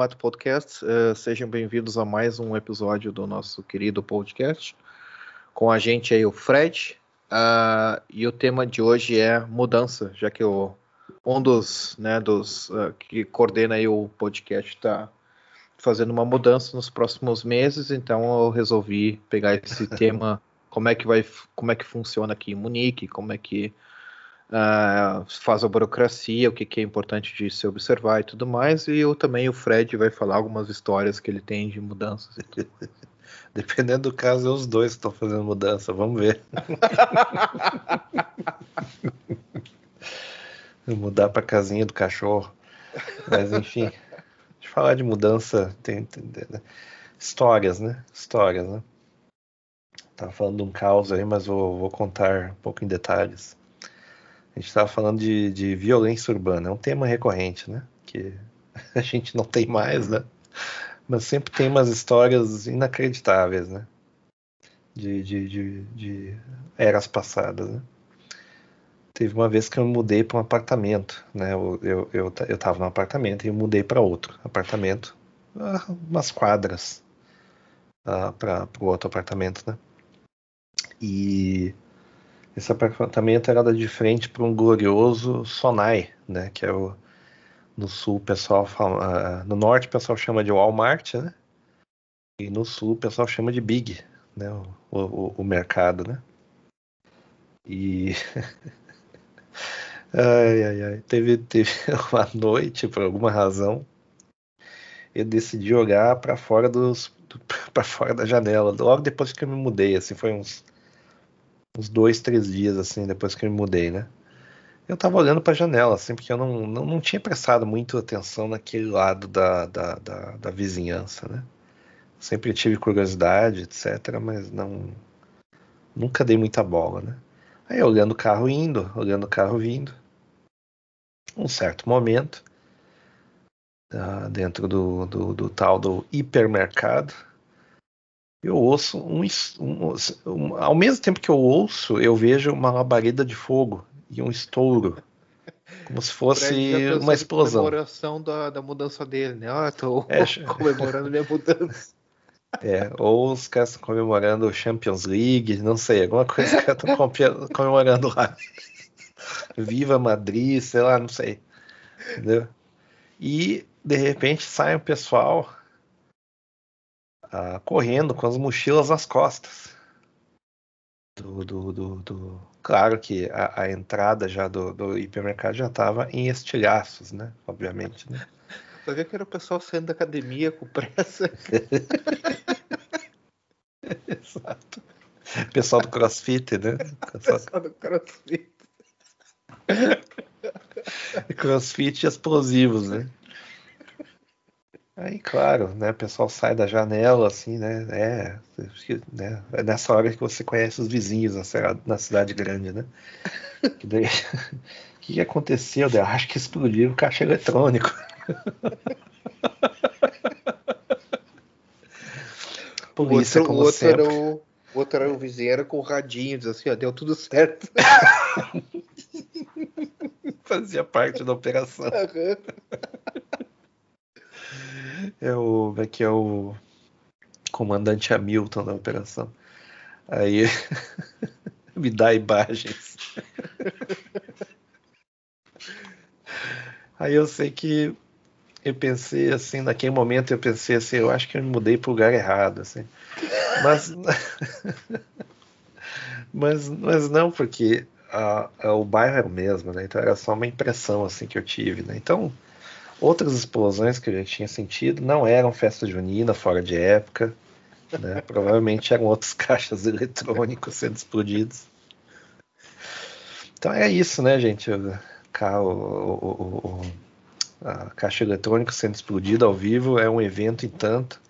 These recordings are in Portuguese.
Heimat Podcast. Eh, sejam bem-vindos a mais um episódio do nosso querido podcast. Com a gente aí o Fred. ah, e o tema de hoje é mudança, já que o, um dos, né, dos ah, que coordena aí o podcast está fazendo uma mudança nos próximos meses, então eu resolvi pegar esse tema, como é que vai, como é que funciona aqui em Munique, como é que ah, faz a burocracia, o que, que é importante de se observar e tudo mais. E eu também, o Fred, vai falar algumas histórias que ele tem de mudanças. Dependendo do caso, é os dois que estão fazendo mudança. Vamos ver. Mudar para casinha do cachorro. Mas enfim, eu falar de mudança. Tem, tem- tem- histórias, né? Histórias, né? Tava falando de um caos aí, mas vou, vou contar um pouco em detalhes. A gente estava falando de, de violência urbana. É um tema recorrente, né? Que a gente não tem mais, né? Mas sempre tem umas histórias inacreditáveis, né? De, de, de, de eras passadas, né? Teve uma vez que eu mudei para um apartamento, né? Eu, eu, eu, eu tava num apartamento e eu mudei para outro apartamento, ah, umas quadras para o outro apartamento, né? E esse apartamento era de frente para um glorioso Sonai, né? Que é o no sul pessoal fala, ah, no norte o pessoal chama de Walmart, né? E no sul o pessoal chama de Big, né? O, o, o mercado, né? E ai, ai, ai. Teve, teve uma noite, por alguma razão, eu decidi olhar para fora dos para fora da janela, logo depois que eu me mudei, assim, foi uns uns dois, três dias assim depois que eu me mudei, né? Eu tava olhando pra janela, assim, porque eu não, não, não tinha prestado muito atenção naquele lado da, da, da, da vizinhança, né? Sempre tive curiosidade, etc., mas não. Nunca dei muita bola, né? Aí olhando o carro indo, olhando o carro vindo. Um certo momento, ah, dentro do, do, do tal do hipermercado, eu ouço um, um- um- Ao mesmo tempo que eu ouço, eu vejo uma labareda de fogo e um estouro. Como se fosse uma explosão. comemoração da, da mudança dele, né? Ah, tô É, comemorando minha mudança. É, ou os caras estão comemorando o Champions League, não sei, alguma coisa que estão comemorando lá. Viva Madrid, sei lá, não sei. Entendeu? E de repente sai um pessoal ah, correndo com as mochilas nas costas. Do, do, do, do- Claro que a, a entrada já do, do hipermercado já estava em estilhaços, né? Obviamente, né? Só que era o pessoal saindo da academia com pressa. Exato. Pessoal do CrossFit, né? Pessoal Só do crossfit. Crossfit explosivos, né? Aí, claro, né? O pessoal sai da janela, assim, né? É, né? é nessa hora que você conhece os vizinhos na, cida- na cidade grande, né? Que daí- O que, aconteceu? Eu acho que explodiu o caixa eletrônico. O Polícia, outro, o como outro sempre. era o, outro era o vizinho, era com o radinho, diz assim, ó, deu tudo certo. Fazia parte da operação. É o. Como é que é o comandante Hamilton da operação? Aí me dá imagens. Aí eu sei que eu pensei assim, naquele momento eu pensei assim, eu acho que eu me mudei para o lugar errado, assim. Mas, mas, mas não, porque a- a- o bairro era o mesmo, né? Então era só uma impressão assim que eu tive, né? Então outras explosões que eu já tinha sentido não eram festa junina fora de época, Né? Provavelmente eram outros caixas eletrônicos sendo explodidos. Então é isso, né, gente? O, o, o, a caixa eletrônica sendo explodida ao vivo é um evento em tanto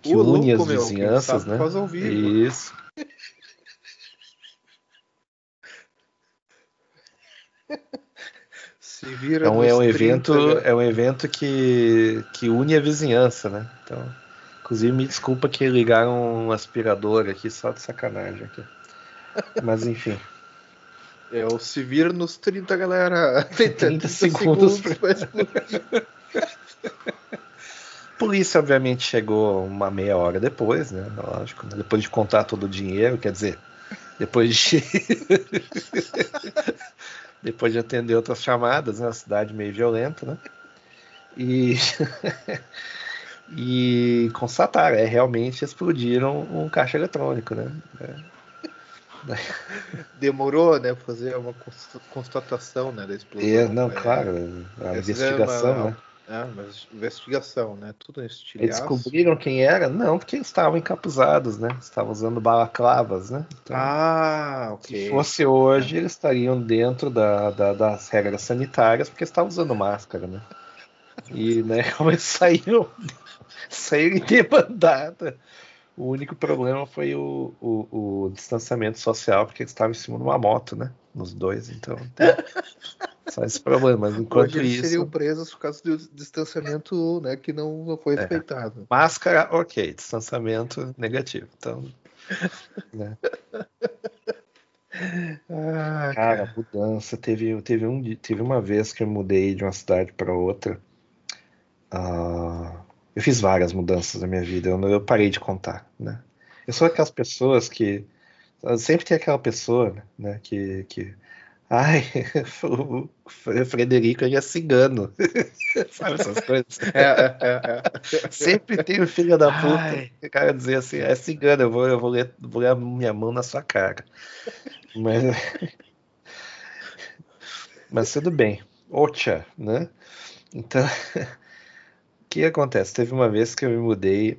que Ô, une louco, as meu, vizinhanças, né? faz ao vivo. Isso. Se vira Então é um nos evento, 30, né? é um evento que, que une a vizinhança, né? Então, inclusive me desculpa que ligaram um aspirador aqui só de sacanagem aqui. Mas enfim, É o se vira nos 30, galera. Tem 30 segundos pra explodir. polícia obviamente chegou uma meia hora depois, né? Lógico, né? depois de contar todo o dinheiro, quer dizer, depois de depois de atender outras chamadas, né? Uma cidade meio violenta, né? E e constataram, é realmente explodiram um caixa eletrônico, né? É. Demorou, né? Fazer uma consta- constatação, né? Da explosão. É, não, É, claro, a Essa investigação, é uma- né? É, mas investigação, né? Tudo em Eles estilhaço. descobriram quem era? Não, porque eles estavam encapuzados, né? Estavam usando balaclavas, né? Então, Ah, ok. se fosse hoje, eles estariam dentro da, da- das regras sanitárias, porque estavam usando máscara, né? E, né, como eles saíram, saíram em debandada. O único problema foi o, o, o distanciamento social, porque eles estavam em cima de uma moto, né? Nos dois, então. Só esse problema. Enquanto Hoje eles isso. seriam presos por causa do distanciamento né, que não, não foi É. respeitado. Máscara, ok. Distanciamento, negativo. Então. né. Ah, Cara, mudança. Teve, teve, um, teve uma vez que eu mudei de uma cidade para outra. Ah, eu fiz várias mudanças na minha vida. Eu, eu parei de contar, né? Eu sou aquelas pessoas que. Sempre tem aquela pessoa, né? Que. que ai, o Fre- Frederico ele é cigano. Sabe essas coisas? É, é, é, é. Sempre tem o filho da puta. Ai. O cara dizer assim, é cigano, eu vou, eu vou ler, vou ler a minha mão na sua cara. Mas, mas tudo bem. Ocha, né? Então, o que acontece? Teve uma vez que eu me mudei,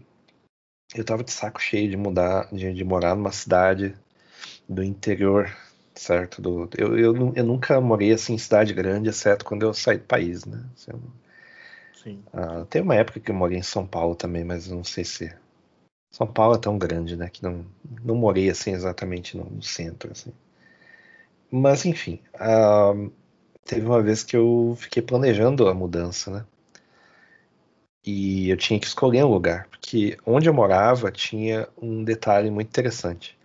eu tava de saco cheio de mudar, de, de morar numa cidade do interior, certo? Do, eu, eu, eu nunca morei assim em cidade grande, exceto quando eu saí do país, né? Assim, Sim. ah, tem uma época que eu morei em São Paulo também, mas não sei se. São Paulo é tão grande, né? Que não, não morei assim exatamente no, no centro, assim. Mas enfim, ah, teve uma vez que eu fiquei planejando a mudança, né? E eu tinha que escolher um lugar, porque onde eu morava tinha um detalhe muito interessante,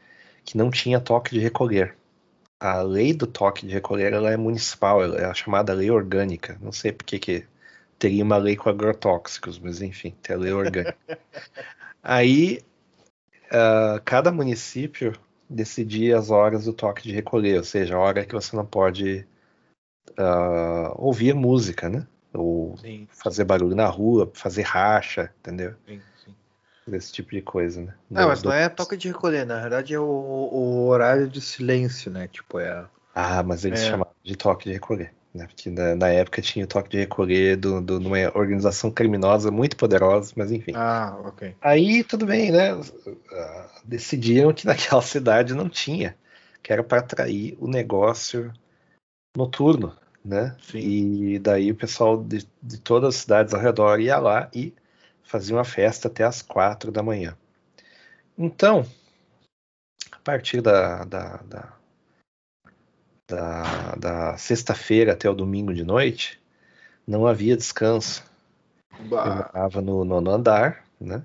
que não tinha toque de recolher. A lei do toque de recolher ela é municipal, ela é a chamada lei orgânica. Não sei por que que teria uma lei com agrotóxicos, mas enfim, tem a lei orgânica. Aí, ah, cada município decidia as horas do toque de recolher, ou seja, a hora que você não pode ah, ouvir música, né? Ou Sim, fazer barulho na rua, fazer racha, entendeu? sim, sim. Esse tipo de coisa, né? Ah, Do- mas do- não é toque de recolher, na verdade é o, o horário de silêncio, né? Tipo, é. Ah, mas eles É. chamavam de toque de recolher, né? Porque na, na época tinha o toque de recolher do, do, de uma organização criminosa muito poderosa, mas enfim. Ah, ok. Aí tudo bem, né? Ah, Decidiram que naquela cidade não tinha, que era para atrair o negócio noturno, né? Sim. E daí o pessoal de, de todas as cidades ao redor ia lá e fazia uma festa até as quatro da manhã. Então, a partir da, da, da, da, da sexta-feira até o domingo de noite, não havia descanso. Eu Bah, morava no nono andar, né?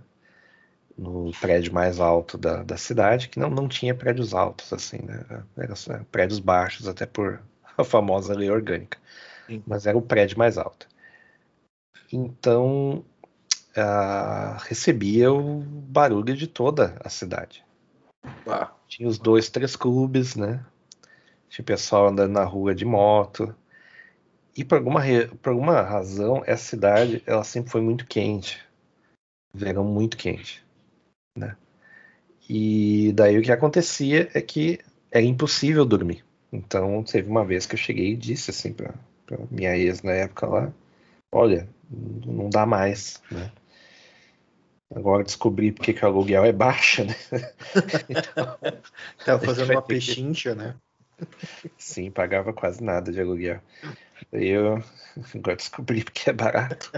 No prédio mais alto da, da cidade, que não, não tinha prédios altos, assim, né? Era só prédios baixos, até por a famosa lei orgânica. Sim. Mas era o prédio mais alto. Então, ah, recebia o barulho de toda a cidade. Tinha os dois, três clubes, né? Tinha pessoal andando na rua de moto. E por alguma, por alguma razão, essa cidade ela sempre foi muito quente. Verão muito quente, né? E daí o que acontecia é que era impossível dormir. Então teve uma vez que eu cheguei e disse assim pra minha ex na época lá, olha, não dá mais, né? Agora descobri porque que o aluguel é baixa, né? então, Tava fazendo uma pechincha, né? Sim, pagava quase nada de aluguel. Daí eu agora descobri porque é barato.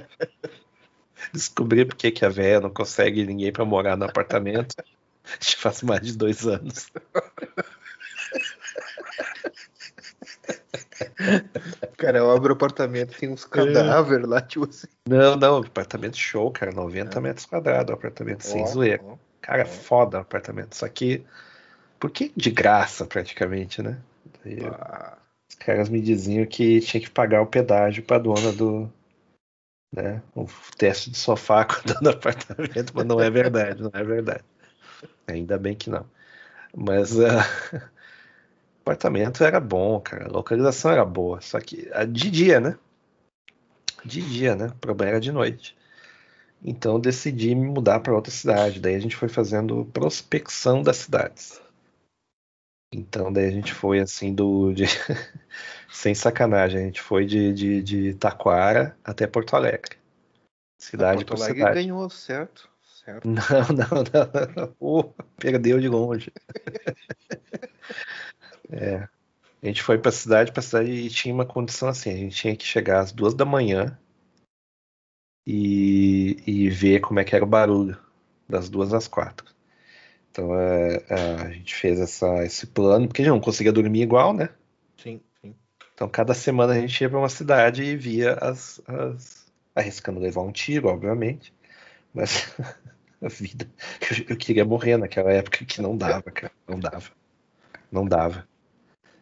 Descobri porque que a véia não consegue ninguém para morar no apartamento. Já faz mais de dois anos. Cara, eu abro o apartamento tem uns cadáveres lá, tipo assim. Não, não, apartamento show, cara. 90 é. metros quadrados, apartamento oh, sem zoeira. Oh, cara, oh. foda o apartamento. Só que, por que de graça, praticamente, né? ah. Os caras me diziam que tinha que pagar o pedágio pra dona do. Né, o teste de sofá com a dona do apartamento, mas não é verdade, não é verdade. Ainda bem que não. Mas. Uh... Apartamento era bom, cara. A localização era boa. Só que de dia, né? De dia, né? O problema era de noite. Então decidi me mudar para outra cidade. Daí a gente foi fazendo prospecção das cidades. Então daí a gente foi assim do. De... Sem sacanagem, a gente foi de, de, de Taquara até Porto Alegre. Cidade Porto Alegre cidade. ganhou, certo? certo? Não, não, não. Oh, perdeu de longe. É. A gente foi pra cidade, pra cidade e tinha uma condição assim, a gente tinha que chegar às duas da manhã e, e ver como é que era o barulho das duas às quatro. Então é, é, a gente fez essa, esse plano, porque a gente não conseguia dormir igual, né? Sim, sim. Então cada semana a gente ia para uma cidade e via as, as. arriscando levar um tiro, obviamente. Mas a vida. Eu, eu queria morrer naquela época que não dava, cara. Não dava. Não dava.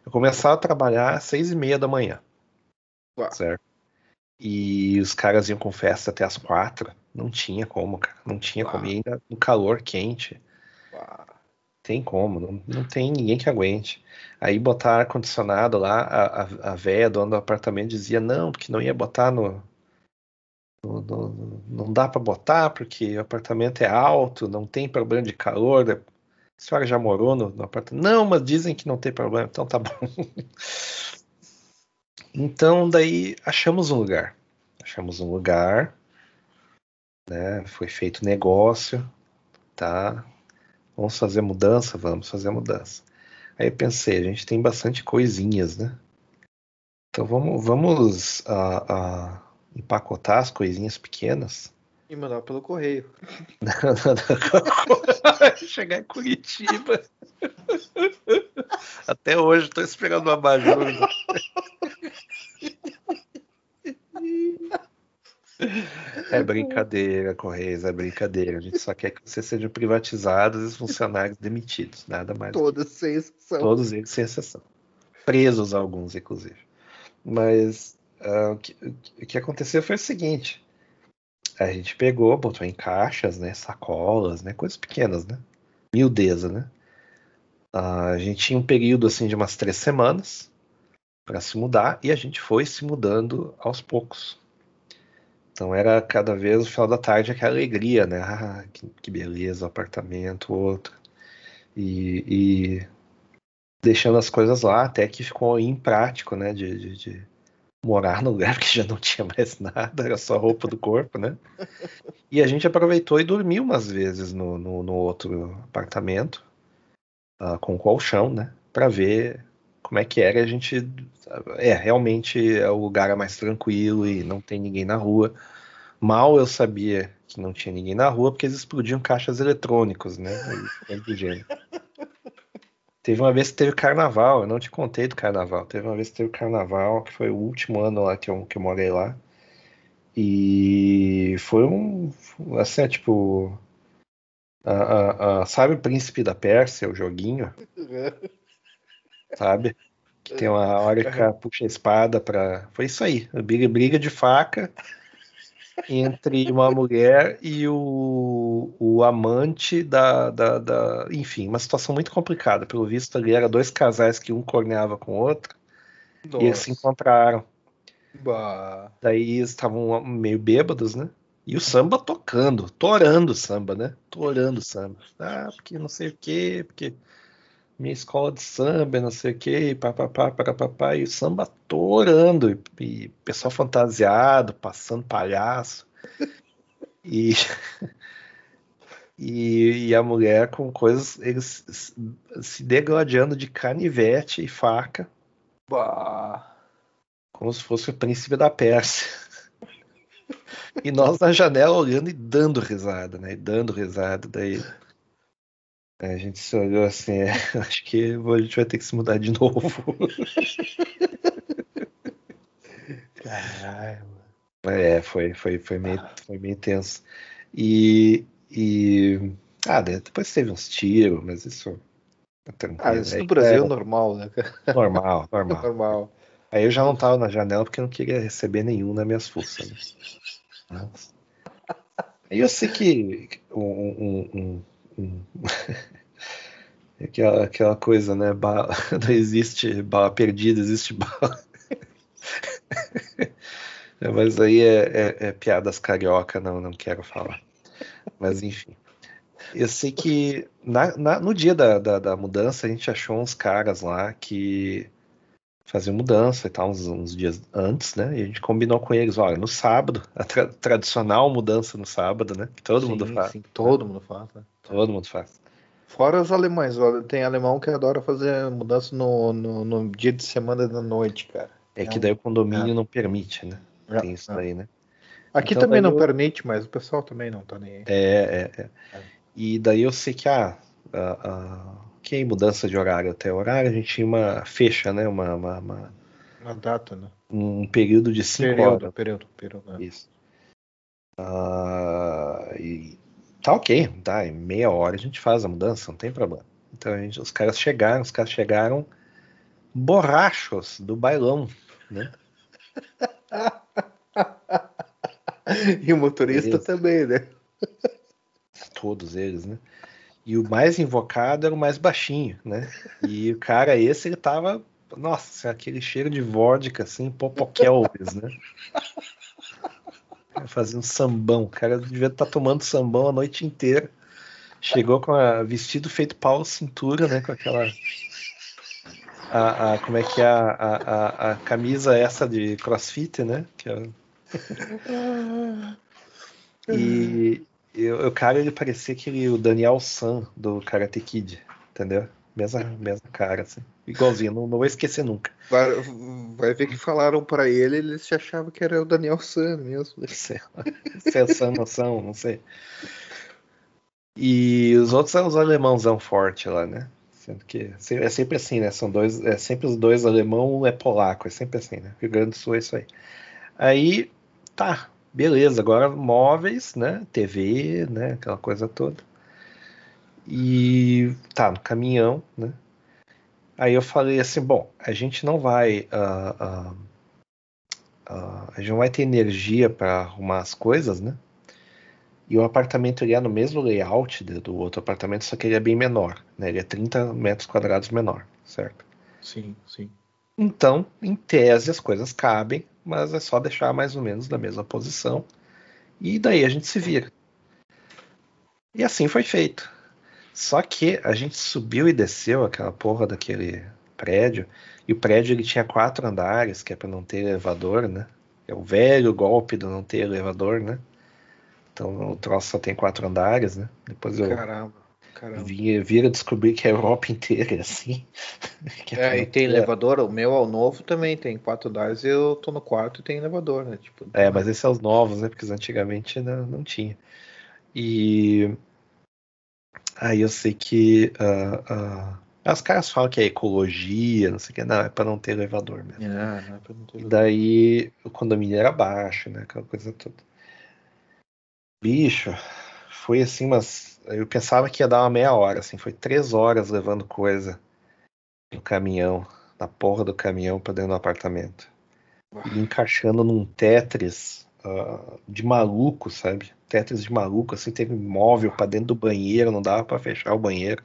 Eu começava a trabalhar às seis e meia da manhã. Uau. Certo? E os caras iam com festa até as quatro. Não tinha como, cara. Não tinha Uau. como. E ainda no calor quente. Uau. Tem como. Não, não tem ninguém que aguente. Aí botar ar-condicionado lá, a, a, a véia, dona do apartamento, dizia não, porque não ia botar no, no, não dá para botar porque o apartamento é alto, não tem problema de calor. Senhora já morou no, no apartamento? Não, mas dizem que não tem problema, então tá bom. então, daí achamos um lugar. Achamos um lugar, né? Foi feito negócio, tá? Vamos fazer mudança? Vamos fazer mudança. Aí eu pensei, a gente tem bastante coisinhas, né? Então vamos, vamos uh, uh, empacotar as coisinhas pequenas e mandar pelo correio. Chegar em Curitiba. Até hoje estou esperando uma abajur. É brincadeira, Correios, é brincadeira. A gente só quer que você seja privatizado e os funcionários demitidos. Nada mais. Todos sem exceção. Todos eles sem exceção. Presos alguns, inclusive. Mas uh, o, que, o que aconteceu foi o seguinte: a gente pegou, botou em caixas, né? Sacolas, né? Coisas pequenas, né? Miudeza, né? a gente tinha um período assim de umas três semanas para se mudar e a gente foi se mudando aos poucos. Então era cada vez no final da tarde aquela alegria, né? Ah, que, que beleza, apartamento, outro. E, e, deixando as coisas lá até que ficou imprático, né? De, de, de morar no lugar que já não tinha mais nada, era só roupa do corpo, né? E a gente aproveitou e dormiu umas vezes no, no, no outro apartamento, uh, com colchão, né? Para ver como é que era. A gente. É, realmente é o lugar é mais tranquilo e não tem ninguém na rua. Mal eu sabia que não tinha ninguém na rua porque eles explodiam caixas eletrônicos, né? E, do gênero. Teve uma vez que teve carnaval, eu não te contei do carnaval. Teve uma vez que teve carnaval, que foi o último ano lá que eu, que eu morei lá. E foi um. Assim, é tipo. A, a, a, sabe o Príncipe da Pérsia, o joguinho? sabe? Que tem uma hora que puxa a espada pra. Foi isso aí. Briga, briga de faca entre uma mulher e o, o amante da, da, da, Enfim, uma situação muito complicada. Pelo visto, ali eram dois casais que um corneava com o outro Nossa. e eles se encontraram. Bah. Daí eles estavam meio bêbados, né? E o samba tocando, torando o samba, né? Torando o samba. Ah, porque não sei o quê, porque minha escola de samba, não sei o que, papapá, papapá, e o samba torando, e, e pessoal fantasiado, passando palhaço. E, E, e a mulher com coisas, eles se degladiando de canivete e faca. Bah. Como se fosse o príncipe da Pérsia. E nós na janela olhando e dando risada, né? E dando risada. Daí a gente se olhou assim, é, acho que a gente vai ter que se mudar de novo. Caralho. É, foi, foi, foi, meio, foi meio tenso. E, e. Ah, depois teve uns tiros, mas isso. é tranquilo. Ah, isso Aí, no Brasil é é, normal, né? cara? normal, normal. Normal. Aí eu já não tava na janela porque eu não queria receber nenhum nas minhas fuças. Né? Aí eu sei que um, um- aquela, aquela coisa, né? Bala, não existe bala perdida, existe bala. É, Mas aí é, é- é piadas carioca, não, não quero falar. Mas enfim. Eu sei que na- na- no dia da, da, da mudança a gente achou uns caras lá que faziam mudança e tal, uns, uns dias antes, né? E a gente combinou com eles, olha, no sábado, a tra- tradicional mudança no sábado, né? Que todo mundo Sim, faz. sim, todo mundo faz, né? Todo mundo faz. Fora os alemães, olha, tem alemão que adora fazer mudança no, no, no dia de semana da noite, cara. É que É um- daí o condomínio não permite, né? É, Tem isso é. daí, né? Aqui Então, também não eu- permite, mas o pessoal também não tá nem aí. É, é, é. É. E daí eu sei que ah, a, a, que mudança de horário até horário, a gente tinha uma fecha, né? Uma, uma- uma- Uma data, né? um período de cinco Período, horas. período, período. né? Isso. Ah, e tá ok, tá. Em meia hora a gente faz a mudança, não tem problema. Então gente- os caras chegaram, os caras chegaram borrachos do bailão, né? E o motorista Beleza. também, né? Todos eles, né? E o mais invocado era o mais baixinho, né? E o cara esse, ele tava, nossa, aquele cheiro de vodka, assim, popokelvis, né? Fazia um sambão. O cara devia estar tomando sambão a noite inteira. Chegou com a vestido feito pau cintura, né? Com aquela. A, a- como é que é a, a, a, a camisa essa de crossfit, né? Que é, e, e o cara, ele parecia aquele, o Daniel San do Karate Kid, entendeu? Mesma, mesma cara, assim. Igualzinho, não, não vou esquecer nunca. Vai, vai ver que falaram pra ele, ele se achava que era o Daniel San mesmo. Sei lá, se é San noção, não sei. E os outros são os alemãozão forte lá, né? Sendo que é sempre assim, né? São dois, é sempre os dois alemão, um é polaco, é sempre assim, né? Rio Grande do Sul é isso aí. Aí, tá, beleza, agora móveis, né? TV, né? Aquela coisa toda. E tá, no caminhão, né? Aí eu falei assim, bom, a gente não vai. ah, ah, ah, a gente não vai ter energia para arrumar as coisas, né? E o apartamento ele é no mesmo layout do outro apartamento, só que ele é bem menor, né? Ele é 30 metros quadrados menor, certo? Sim, sim. Então, em tese, as coisas cabem, mas é só deixar mais ou menos na mesma posição. E daí a gente se vira. E assim foi feito. Só que a gente subiu e desceu aquela porra daquele prédio, e o prédio ele tinha quatro andares, que é para não ter elevador, né? É o velho golpe do não ter elevador, né? Então o troço só tem quatro andares, né? Depois eu Caramba, caramba. vi, vira descobrir que a Europa inteira é assim. Que É, e tem é, elevador, o meu ao novo também tem quatro andares, eu tô no quarto e tem elevador, né? Tipo, É, mas esses são os novos, né? Porque antigamente não, não tinha. E aí eu sei que ah, ah, os caras falam que é ecologia, não sei o que, não, é para não ter elevador mesmo. É, não é pra não ter E elevador. daí o condomínio era baixo, né? Aquela coisa toda. Bicho, foi assim, mas eu pensava que ia dar uma meia hora, assim, foi três horas levando coisa no caminhão, na porra do caminhão pra dentro do apartamento. E encaixando num Tetris ah, de maluco, sabe? Tetris de maluco, assim, teve móvel pra dentro do banheiro, não dava pra fechar o banheiro.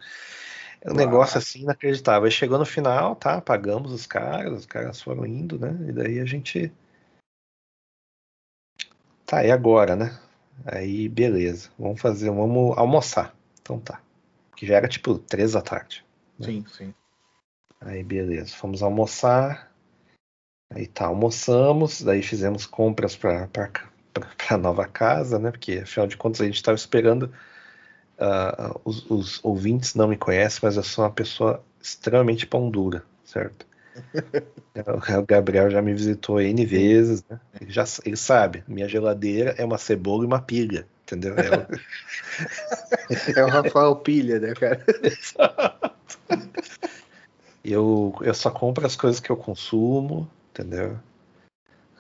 É um Uau. negócio assim inacreditável. Aí chegou no final, tá? Pagamos os caras, os caras foram indo, né? E daí a gente. Tá, e agora, né? Aí, beleza. Vamos fazer, vamos almoçar. Então tá. Que já era tipo três da tarde. Sim, sim. Aí, beleza. Fomos almoçar. Aí tá, almoçamos. Daí fizemos compras pra, pra, pra, pra nova casa, né? Porque afinal de contas a gente tava esperando uh, os, os, ouvintes não me conhecem, mas eu sou uma pessoa extremamente pão dura, certo? o Gabriel já me visitou N vezes, né? Ele, já, ele sabe, minha geladeira é uma cebola e uma pilha, entendeu? É o, é o Rafael Pilha, né, cara? eu, eu só compro as coisas que eu consumo, entendeu?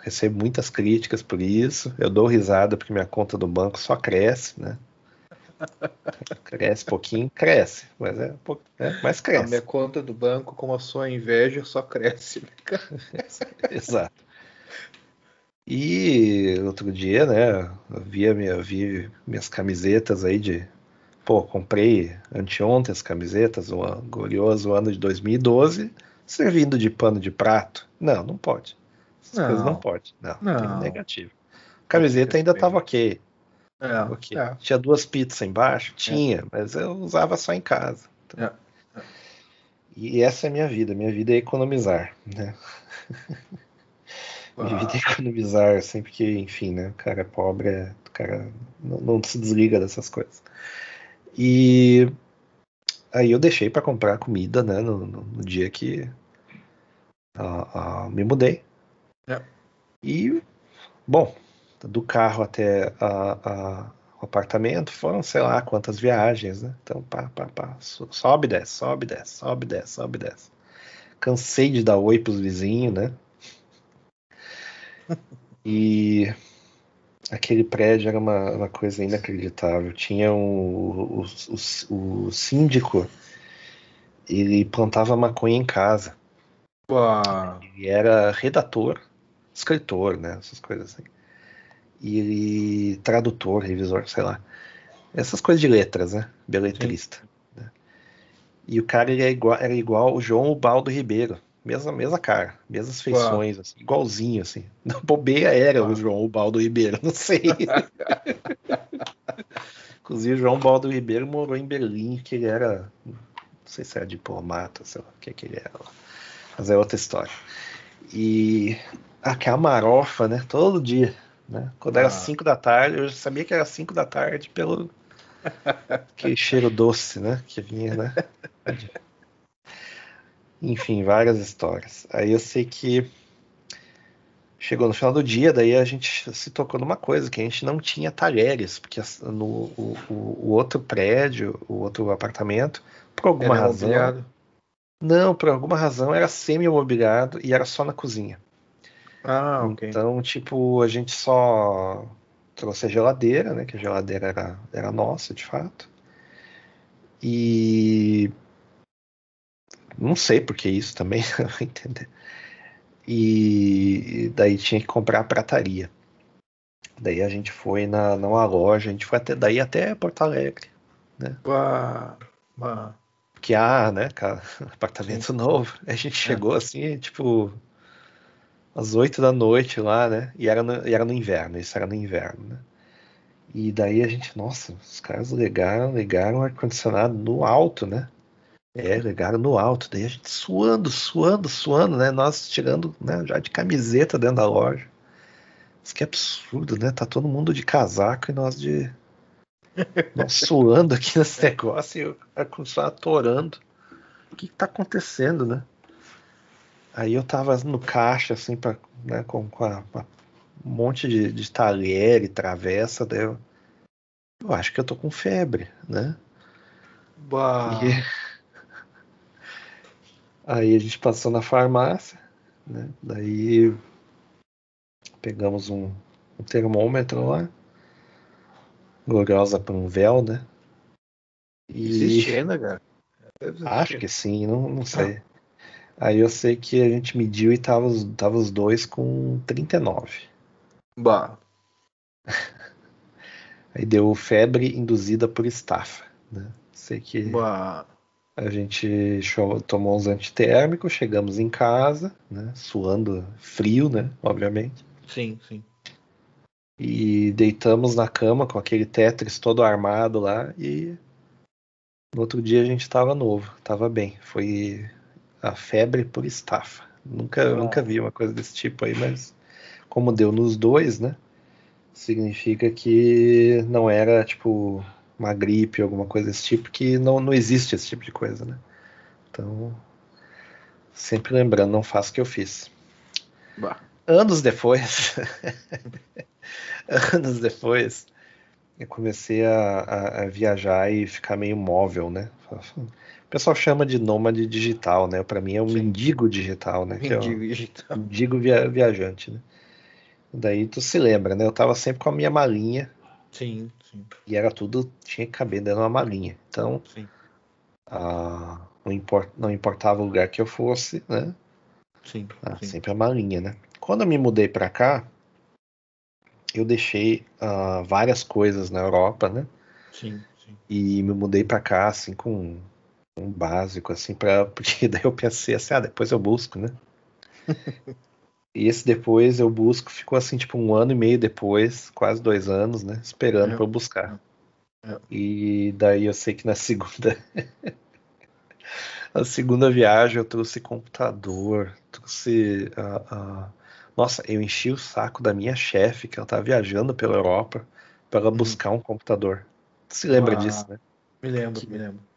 Recebo muitas críticas por isso. Eu dou risada porque minha conta do banco só cresce, né? Cresce pouquinho, cresce, mas é, é mas cresce. A minha conta do banco, como a sua inveja, só cresce. Exato. E outro dia, né, eu via minha, vi minhas camisetas aí de. Pô, comprei anteontem as camisetas, o glorioso ano de 2012, servindo de pano de prato. Não, não pode. Essas não. coisas não pode. Não, não. negativo. A camiseta ainda estava ok. É, okay. é. Tinha duas pizzas embaixo? Tinha, é. mas eu usava só em casa. Então. É, é. E essa é a minha vida. Minha vida é economizar, né? minha vida é economizar sempre que, enfim, né? O cara é pobre, é, o cara não, não se desliga dessas coisas. E aí eu deixei para comprar comida, né? No, no, no dia que uh, uh, me mudei. É. E, bom, do carro até a, a, o apartamento foram sei lá quantas viagens, né? Então, pá, pá, pá, sobe, desce, sobe, desce, sobe, desce, sobe, desce. Cansei de dar oi pros vizinhos, né? E aquele prédio era uma, uma coisa inacreditável. Tinha um, o, o, o, síndico, ele plantava maconha em casa. Uau. Ele era redator, escritor, né? Essas coisas assim e tradutor, revisor, sei lá. Essas coisas de letras, né? Beletrista. Né? E o cara ele é igual, era igual o João Baldo Ribeiro. Mesma, mesma cara, mesmas feições, assim, igualzinho, assim. Não, bobeia era o João Baldo Ribeiro, não sei. Inclusive, o João Baldo Ribeiro morou em Berlim, que ele era. Não sei se era diplomata, sei lá o que, que ele era. Mas é outra história. E aquela marofa, né? Todo dia. Né? Quando era 5 ah. da tarde, eu já sabia que era 5 da tarde pelo aquele cheiro doce, né? Que vinha, né? Enfim, várias histórias. Aí eu sei que chegou no final do dia, daí a gente se tocou numa coisa, que a gente não tinha talheres, porque no o, o, outro prédio, o outro apartamento, por alguma era razão. Imobiliado. Não, por alguma razão era semi-imobiliado e era só na cozinha. Ah, ok. Então, tipo, a gente só trouxe a geladeira, né? Que a geladeira era, era nossa, de fato. E não sei por que isso também, entender. E daí tinha que comprar a prataria. Daí a gente foi na, numa loja, a gente foi até daí até Porto Alegre, né? Uau, uau. Que há, né, cara, apartamento Sim. novo. A gente é. chegou assim, tipo, às 8 da noite lá, né? E era no, e era no inverno, isso era no inverno, né? E daí a gente, nossa, os caras ligaram, ligaram o ar-condicionado no alto, né? É, ligaram no alto, daí a gente suando, suando, suando, né? Nós tirando né, já de camiseta dentro da loja. Isso que absurdo, né? Tá todo mundo de casaco e nós de. nós suando aqui nesse negócio e o ar-condicionado atorando. O que, que tá acontecendo, né? Aí eu tava no caixa, assim, pra, né, com, com a, um monte de, de talher e travessa, daí eu, eu acho que eu tô com febre, né? Bah. E... Aí a gente passou na farmácia, né? Daí pegamos um, um termômetro lá, gloriosa para um véu, né? E... Existe ainda, cara? Acho que sim, não, não sei. Aí eu sei que a gente mediu e tava, tava os dois com 39. Bah. Aí deu febre induzida por estafa. Né? Sei que bah. a gente tomou uns antitérmicos, chegamos em casa, né? Suando frio, né? Obviamente. Sim, sim. E deitamos na cama com aquele Tetris todo armado lá e no outro dia a gente estava novo, estava bem. Foi a febre por estafa. Nunca, nunca vi uma coisa desse tipo aí, mas como deu nos dois, né? Significa que não era tipo uma gripe, alguma coisa desse tipo, que não, não existe esse tipo de coisa, né? Então, sempre lembrando, não faço o que eu fiz. Bah. Anos depois, anos depois, eu comecei a, a, a, viajar e ficar meio móvel, né? O pessoal chama de nômade digital, né? Para mim é um Sim. mendigo digital, né? Mendigo que é digital. Mendigo via, viajante, né? Daí tu se lembra, né? Eu tava sempre com a minha malinha. Sim, sim. E era tudo, tinha que caber dentro de uma malinha. Então, sim. Ah, não, import, não importava o lugar que eu fosse, né? Sim, ah, sim. Sempre a malinha, né? Quando eu me mudei para cá, eu deixei uh, várias coisas na Europa, né? Sim, sim. E me mudei para cá, assim, com um básico, assim, para porque daí eu pensei assim, ah, depois eu busco, né? e esse depois eu busco ficou assim, tipo, um ano e meio depois, quase dois anos, né? Esperando é. para eu buscar. É. E daí eu sei que na segunda. a segunda viagem eu trouxe computador, trouxe. Uh, uh... Nossa, eu enchi o saco da minha chefe, que ela tá viajando pela Europa, para ela uhum. buscar um computador. Se lembra ah, disso, né? Me lembro, que... me lembro.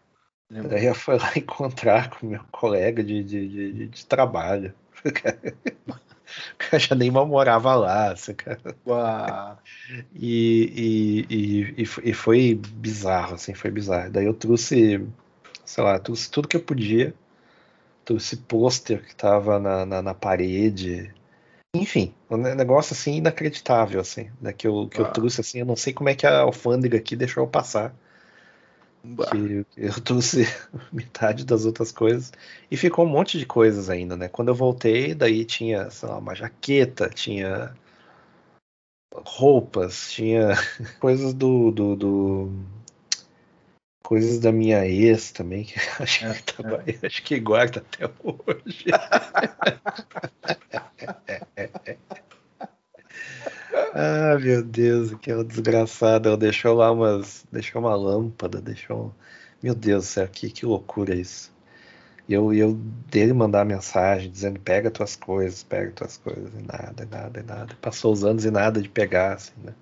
Daí eu fui lá encontrar com meu colega de, de, de, de trabalho. O cara já nem mal morava lá. Assim, cara. E, e, e, e, foi bizarro, assim, foi bizarro. Daí eu trouxe, sei lá, trouxe tudo que eu podia. Trouxe pôster que tava na, na, na, parede. Enfim, um negócio assim inacreditável, assim, né, que, eu, que eu trouxe, assim, eu não sei como é que a alfândega aqui deixou eu passar que eu trouxe metade das outras coisas e ficou um monte de coisas ainda, né? Quando eu voltei, daí tinha, sei lá, uma jaqueta, tinha roupas, tinha coisas do, do, do coisas da minha ex também que acho, é, que, tava, é. acho que guarda até hoje. Ah, meu Deus, aquela desgraçada. Ela deixou lá umas. Deixou uma lâmpada, deixou. Meu Deus do céu, que, que loucura isso. E eu, eu dele mandar mensagem dizendo: pega tuas coisas, pega tuas coisas, e nada, e nada, e nada. Passou os anos e nada de pegar, assim, né?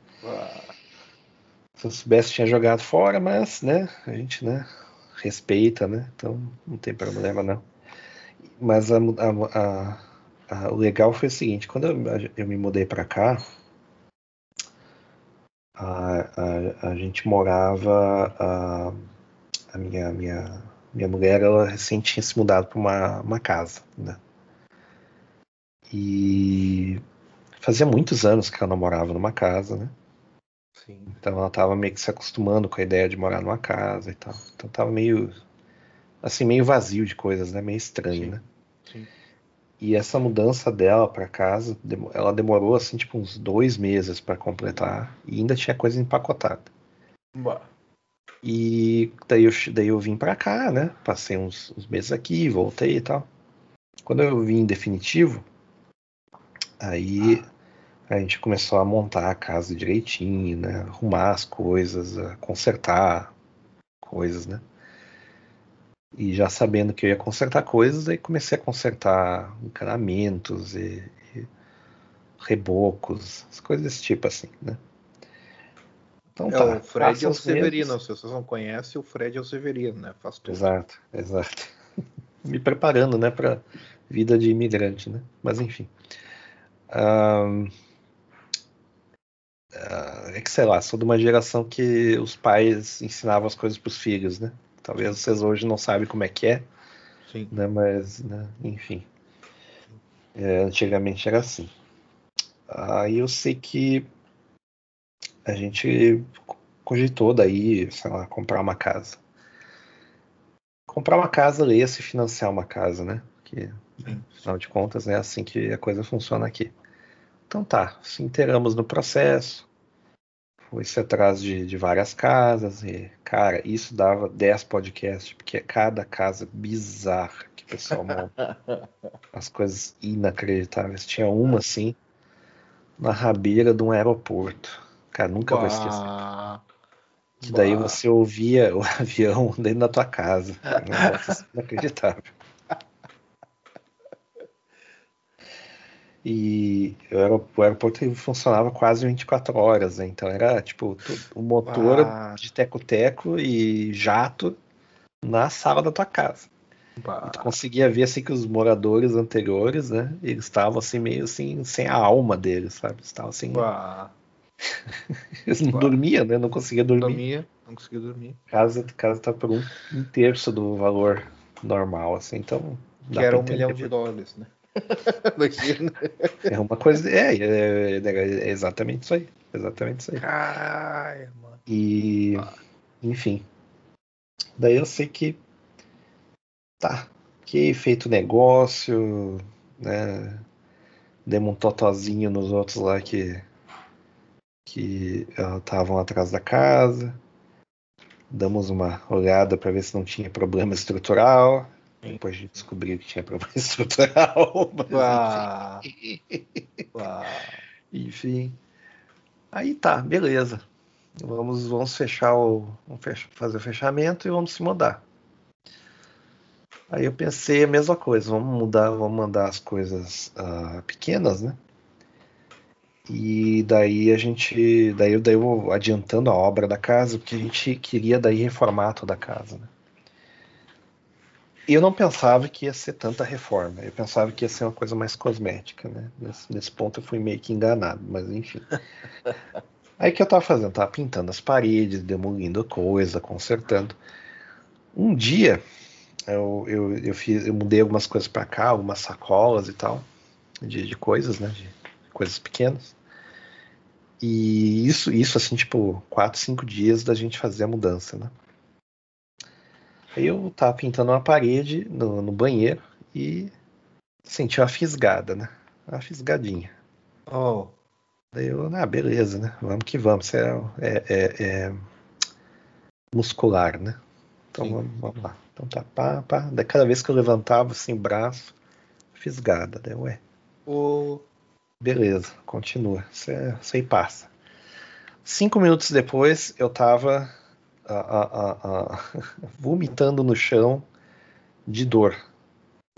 Se eu soubesse, tinha jogado fora, mas, né, a gente, né, respeita, né? Então não tem problema, não. Mas a, a, a, o legal foi o seguinte: quando eu, eu me mudei para cá a, a, a gente morava, a, a minha, minha, minha mulher, ela recém tinha se mudado para uma, uma casa, né? E fazia muitos anos que ela não morava numa casa, né? Sim. Então ela estava meio que se acostumando com a ideia de morar numa casa e tal. Então tava meio assim, meio vazio de coisas, né? Meio estranho, Sim. né? E essa mudança dela para casa, ela demorou assim tipo uns dois meses para completar e ainda tinha coisa empacotada. Bah. E daí eu, daí eu vim para cá, né? Passei uns, uns, meses aqui, voltei e tal. Quando eu vim em definitivo, aí a gente começou a montar a casa direitinho, né? Arrumar as coisas, consertar coisas, né? E já sabendo que eu ia consertar coisas, aí comecei a consertar encanamentos e, e rebocos, as coisas desse tipo assim, né? Então é, tá. O Fred é o Severino, meses. se vocês não conhecem, o Fred é o Severino, né? Faz tudo. Exato, exato. Me preparando, né, para vida de imigrante, né? Mas enfim. Um, uh, é que sei lá, sou de uma geração que os pais ensinavam as coisas para os filhos, né? Talvez vocês hoje não sabem como é que é. Sim. Né, mas, né, enfim. É, antigamente era assim. Aí eu sei que a gente cogitou daí, sei lá, comprar uma casa. Comprar uma casa, leia-se financiar uma casa, né? Que, Sim. afinal de contas, é assim que a coisa funciona aqui. Então tá, se inteiramos no processo, foi-se atrás de, de, várias casas e, cara, isso dava 10 podcasts, porque é cada casa bizarra que o pessoal monta. As coisas inacreditáveis. Tinha uma, assim, na rabeira de um aeroporto. Cara, nunca bah. vou esquecer. Que daí bah. você ouvia o avião dentro da tua casa. Negócio inacreditável. E era, o aeroporto funcionava quase 24 horas, né? Então era tipo o motor ah. de teco-teco e jato na sala da tua casa. tu conseguia ver assim que os moradores anteriores, né? Eles estavam assim meio assim sem a alma deles, sabe? Estavam assim. eles não dormiam, né? Não conseguia dormir. Dormia, não conseguia dormir. Casa, casa tá por um, um terço do valor normal, assim. Então. Que era um milhão de dólares, né? é uma coisa. É, é, é, exatamente isso aí. Exatamente isso aí. Caralho, mano. E. Enfim. Daí eu sei que. Tá. Que feito negócio, né? Demos um totozinho nos outros lá que. Que estavam atrás da casa. Damos uma olhada para ver se não tinha problema estrutural. Depois a gente descobriu que tinha problema estrutural. Mas, enfim. enfim. Aí tá, beleza. Vamos, vamos fechar o. Vamos fazer o fechamento e vamos se mudar. Aí eu pensei a mesma coisa, vamos mudar, vamos mandar as coisas uh, pequenas, né? E daí a gente. Daí, daí eu vou adiantando a obra da casa, porque a gente queria daí reformar toda a casa, né? Eu não pensava que ia ser tanta reforma. Eu pensava que ia ser uma coisa mais cosmética, né? Nesse, nesse ponto eu fui meio que enganado, mas enfim. Aí que eu tava fazendo? Tava pintando as paredes, demolindo coisa, consertando. Um dia eu, eu, eu, fiz, eu mudei algumas coisas para cá, algumas sacolas e tal, de, de coisas, né? De coisas pequenas. E isso, isso assim, tipo, quatro, cinco dias da gente fazer a mudança, né? Aí eu tava pintando uma parede no, no banheiro e senti uma fisgada, né? Uma fisgadinha. Oh. Daí eu, ah, beleza, né? Vamos que vamos. Isso é, é, é, é muscular, né? Então vamos, vamos, lá. Então tá, pá, pá. Daí cada vez que eu levantava assim, braço, fisgada. Daí, ué. Oh. Beleza, continua. É, isso aí passa. Cinco minutos depois, eu tava a, a, vomitando no chão de dor.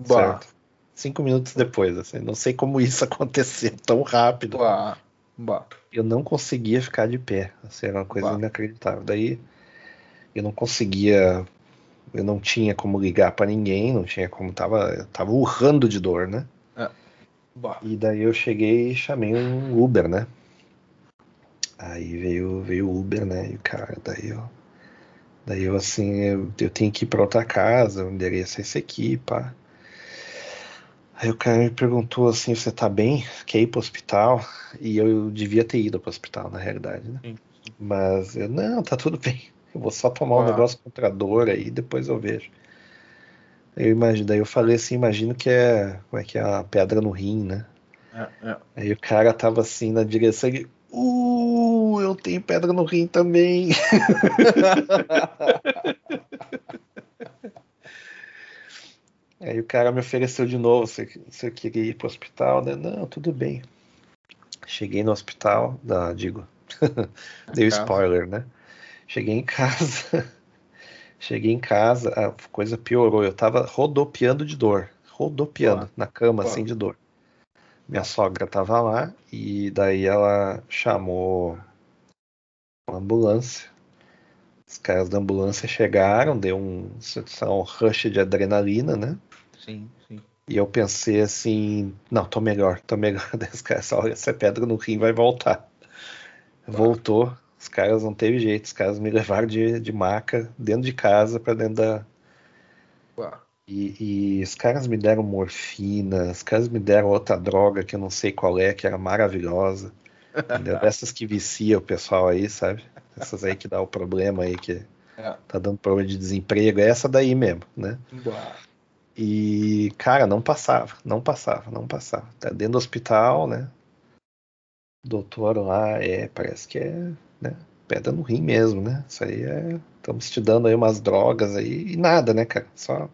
Bah. Certo? Cinco minutos depois, assim, não sei como isso aconteceu tão rápido. Bah. Bah. Eu não conseguia ficar de pé, assim, era uma coisa inacreditável. Daí eu não conseguia, eu não tinha como ligar para ninguém, não tinha como, tava, tava urrando de dor, né? É. E daí eu cheguei e chamei um Uber, né? Aí veio, veio o Uber, né? E o cara, daí eu Daí eu assim, eu, eu tenho que ir para outra casa, o endereço é esse aqui, pá. Aí o cara me perguntou assim, você tá bem? Quer ir pro hospital? E eu devia ter ido pro hospital, na realidade, né? Sim. Mas eu, não, tá tudo bem. Eu vou só tomar ah. um negócio contra a dor aí, depois eu vejo. Eu imagino, daí eu falei assim, imagino que é, como é que é a pedra no rim, né? É, é. Aí o cara tava assim na direção, ele, Uh, eu tenho pedra no rim também. Aí o cara me ofereceu de novo se, se eu queria ir pro hospital, né? Não, tudo bem. Cheguei no hospital, não, digo, deu spoiler, né? Cheguei em casa, cheguei em casa, a coisa piorou. Eu tava rodopiando de dor, rodopiando na cama, assim, de dor minha sogra estava lá e daí ela chamou uma ambulância. Os caras da ambulância chegaram, deu um, um rush de adrenalina, né? Sim, sim. E eu pensei assim, não, tô melhor, tô melhor. Os caras, olha, essa pedra no rim vai voltar. Voltou, os caras não teve jeito, os caras me levaram de, de maca dentro de casa para dentro da, e, e, os caras me deram morfina, os caras me deram outra droga que eu não sei qual é, que era maravilhosa. Entendeu? Dessas que vicia o pessoal aí, sabe? Essas aí que dá o problema aí, que é. tá dando problema de desemprego. É essa daí mesmo, né? E, cara, não passava, não passava, não passava. Tá dentro do hospital, né? Doutor lá, é, parece que é, né? Pedra no rim mesmo, né? Isso aí é. Estamos te dando aí umas drogas aí e nada, né, cara? Só.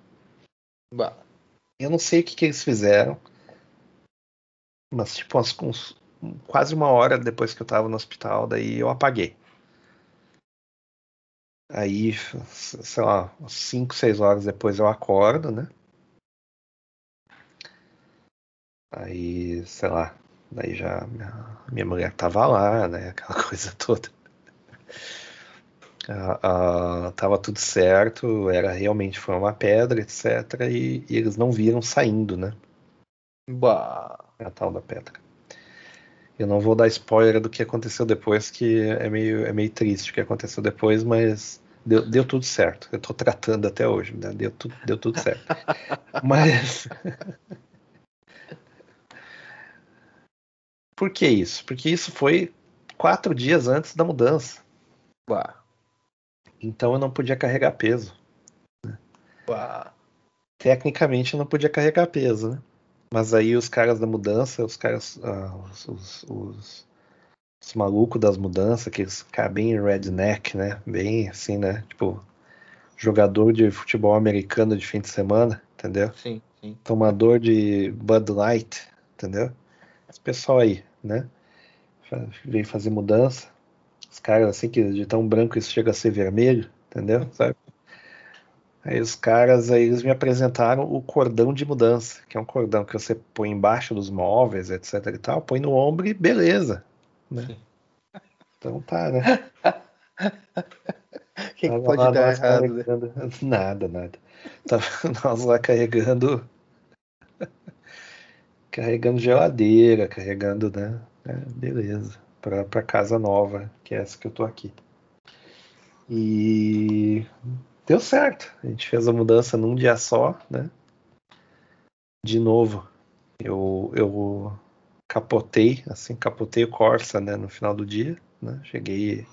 Eu não sei o que, que eles fizeram. Mas, tipo, umas, uns, quase uma hora depois que eu tava no hospital, daí eu apaguei. Aí, sei lá, 5, 6 horas depois eu acordo, né? Aí, sei lá, daí já minha, minha mulher tava lá, né? Aquela coisa toda. Ah, ah, tava tudo certo, era realmente foi uma pedra, etc. E, e eles não viram saindo, né? Bah. A tal da pedra. Eu não vou dar spoiler do que aconteceu depois, que é meio, é meio triste o que aconteceu depois, mas deu, deu tudo certo. Eu tô tratando até hoje, né? deu, tudo, deu tudo certo. mas. Por que isso? Porque isso foi quatro dias antes da mudança. Bah. Então eu não podia carregar peso. Bah. Tecnicamente eu não podia carregar peso, né? Mas aí os caras da mudança, os caras, ah, os, os, os, os malucos das mudanças, aqueles caras bem redneck, né? Bem assim, né? Tipo, jogador de futebol americano de fim de semana, entendeu? Sim, sim. Tomador de Bud Light, entendeu? Esse pessoal aí, né? Veio fazer mudança. Os caras assim que de tão branco isso chega a ser vermelho, entendeu? Sabe? Aí os caras, aí eles me apresentaram o cordão de mudança, que é um cordão que você põe embaixo dos móveis, etc e tal, põe no ombro e beleza, né? Então tá, né? O que, que pode dar errado? Né? Nada, nada. Tava nós lá carregando carregando geladeira, carregando, né? É, beleza. Pra, pra casa nova, que é essa que eu tô aqui. E deu certo. A gente fez a mudança num dia só, né? De novo, eu, eu capotei, assim, capotei o Corsa, né, no final do dia, né? Cheguei,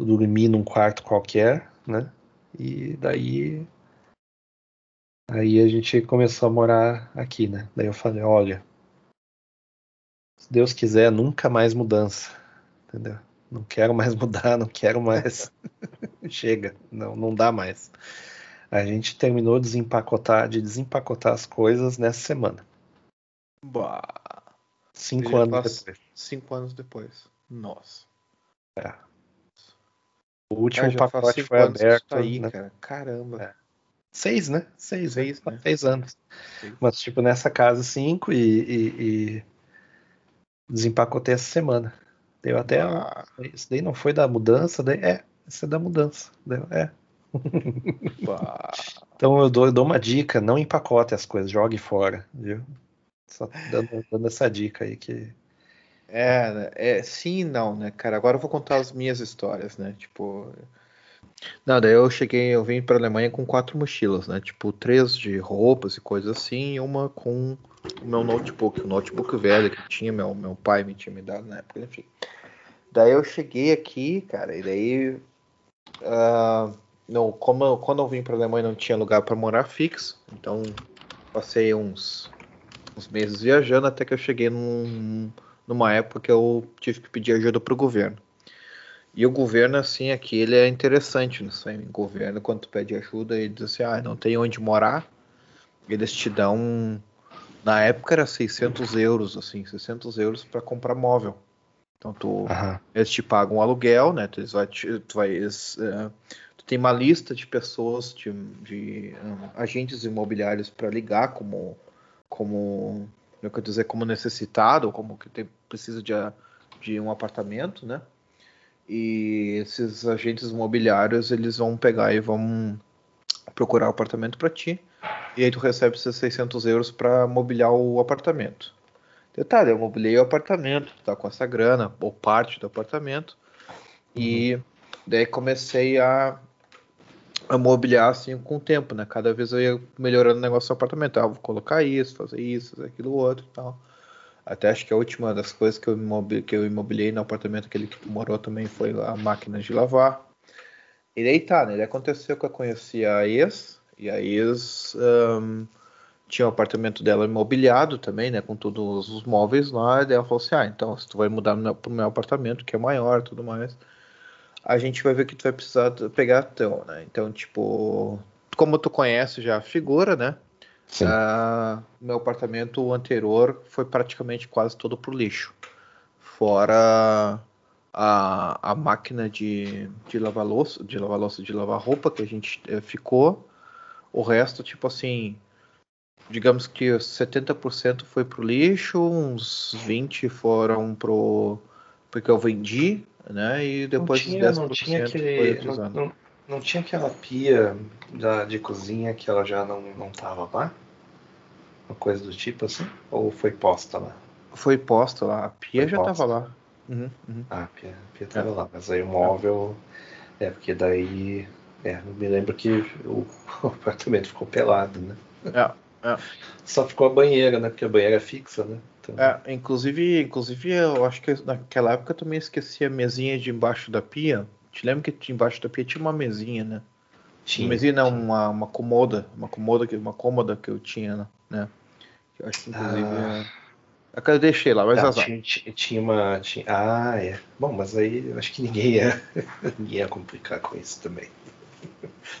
dormi num quarto qualquer, né? E daí aí a gente começou a morar aqui, né? Daí eu falei, olha, se Deus quiser, nunca mais mudança, entendeu? Não quero mais mudar, não quero mais. Chega, não, não dá mais. A gente terminou de desempacotar, de desempacotar as coisas nessa semana. Bah. Cinco anos depois. Cinco anos depois. Nossa. É. O último pacote foi que aberto. Tá aí, né? cara. Caramba. É. Seis, né? Seis, Seis, né? né? Seis anos. Seis. Mas, tipo, nessa casa, cinco e, e, e desempacotei essa semana. Deu até. Isso daí não foi da mudança, daí é, isso é da mudança. Deu, é. Então eu dou, eu dou uma dica, não empacote as coisas, jogue fora, viu? Só dando, dando essa dica aí que. É, né? é, sim e não, né, cara? Agora eu vou contar as minhas histórias, né? Tipo. Não, daí eu cheguei, eu vim pra Alemanha com quatro mochilas, né? Tipo, três de roupas e coisas assim, e uma com o meu notebook, o notebook velho que tinha, meu, meu pai me tinha me dado na época, enfim. Daí eu cheguei aqui, cara, e daí. ah, não, como eu- quando eu vim pra Alemanha não tinha lugar pra morar fixo, então passei uns, uns meses viajando até que eu cheguei num, numa época que eu tive que pedir ajuda pro governo. E o governo, assim, aqui ele é interessante nisso aí. O governo, quando tu pede ajuda, ele diz assim, ah, não tem onde morar, eles te dão, na época era 600 euros, assim, 600 euros para comprar móvel. Então tu, Aham. eles te pagam um aluguel, né? Tu, eles vai, te- tu, vai, eles, eh, tu tem uma lista de pessoas, de, de, hum, agentes imobiliários para ligar como, como, eu quero dizer, como necessitado, ou como que tem, precisa de, de um apartamento, né? E esses agentes imobiliários, eles vão pegar e vão procurar o apartamento para ti. E aí tu recebe esses 600 euros para mobiliar o apartamento. Detalhe, eu mobilei o apartamento, tá com essa grana, ou parte do apartamento. E daí comecei a, a mobiliar assim com o tempo, né? Cada vez eu ia melhorando o negócio do apartamento. Ah, vou colocar isso, fazer isso, fazer aquilo outro e tal. Até acho que a última das coisas que eu, imobi- que eu imobiliei no apartamento que ele morou também foi a máquina de lavar. E daí tá, né? Daí aconteceu que eu conheci a ex, e a ex ahn, tinha o apartamento dela imobiliado também, né? Com todos os móveis lá. E daí ela falou assim: ah, então se tu vai mudar pro meu apartamento, que é maior tudo mais, a gente vai ver que tu vai precisar pegar teu, né? Então, tipo, como tu conhece já a figura, né? Sim. Ah, meu apartamento anterior foi praticamente quase todo pro lixo. Fora a, a máquina de, de lavar louça, de lavar louça, de lavar roupa que a gente eh, ficou. O resto, tipo assim, digamos que 70% foi pro lixo, uns 20 foram pro porque eu vendi, né? E depois não tinha, os 10% não tinha foi não, não, não tinha aquela pia da, de cozinha que ela já não, não tava lá? Uma coisa do tipo assim? Ou foi posta lá? Foi posta lá, a pia Foi já posta. tava lá. Uhum, uhum. Ah, a pia, a pia tava lá, mas aí o móvel. É, porque daí. É, eu me lembro que o, o apartamento ficou pelado, né? É, Só ficou a banheira, né? Porque a banheira é fixa, né? Então, é, inclusive, inclusive, eu acho que naquela época eu também esqueci a mesinha de embaixo da pia. Te lembra que embaixo da pia tinha uma mesinha, né? tinha, uma mesinha não, tinha. uma, uma comoda, uma comoda, uma cômoda que eu tinha, né? Acho que inclusive Ah. é... É que eu deixei lá, mas Ah, azar. tinha, tinha- uma. Tinha, ah, é. Bom, mas aí acho que ninguém ia, ninguém ia complicar com isso também.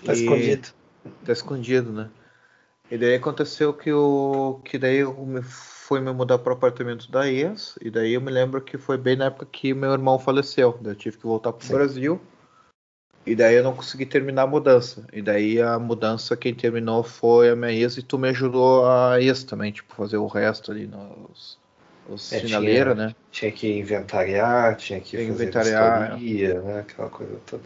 Tá E- escondido. Tá escondido, né? E daí aconteceu que o que daí eu me, fui me mudar para o apartamento da ex, e daí eu me lembro que foi bem na época que meu irmão faleceu. Daí eu tive que voltar pro Sim. Brasil. E daí eu não consegui terminar a mudança. E daí a mudança quem terminou foi a minha ex e tu me ajudou a ex também, tipo, fazer o resto ali nos os É, finaleiras, tinha- né? Tinha que inventariar, tinha que Tinha fazer inventariar, vistoria, né? Aquela coisa toda.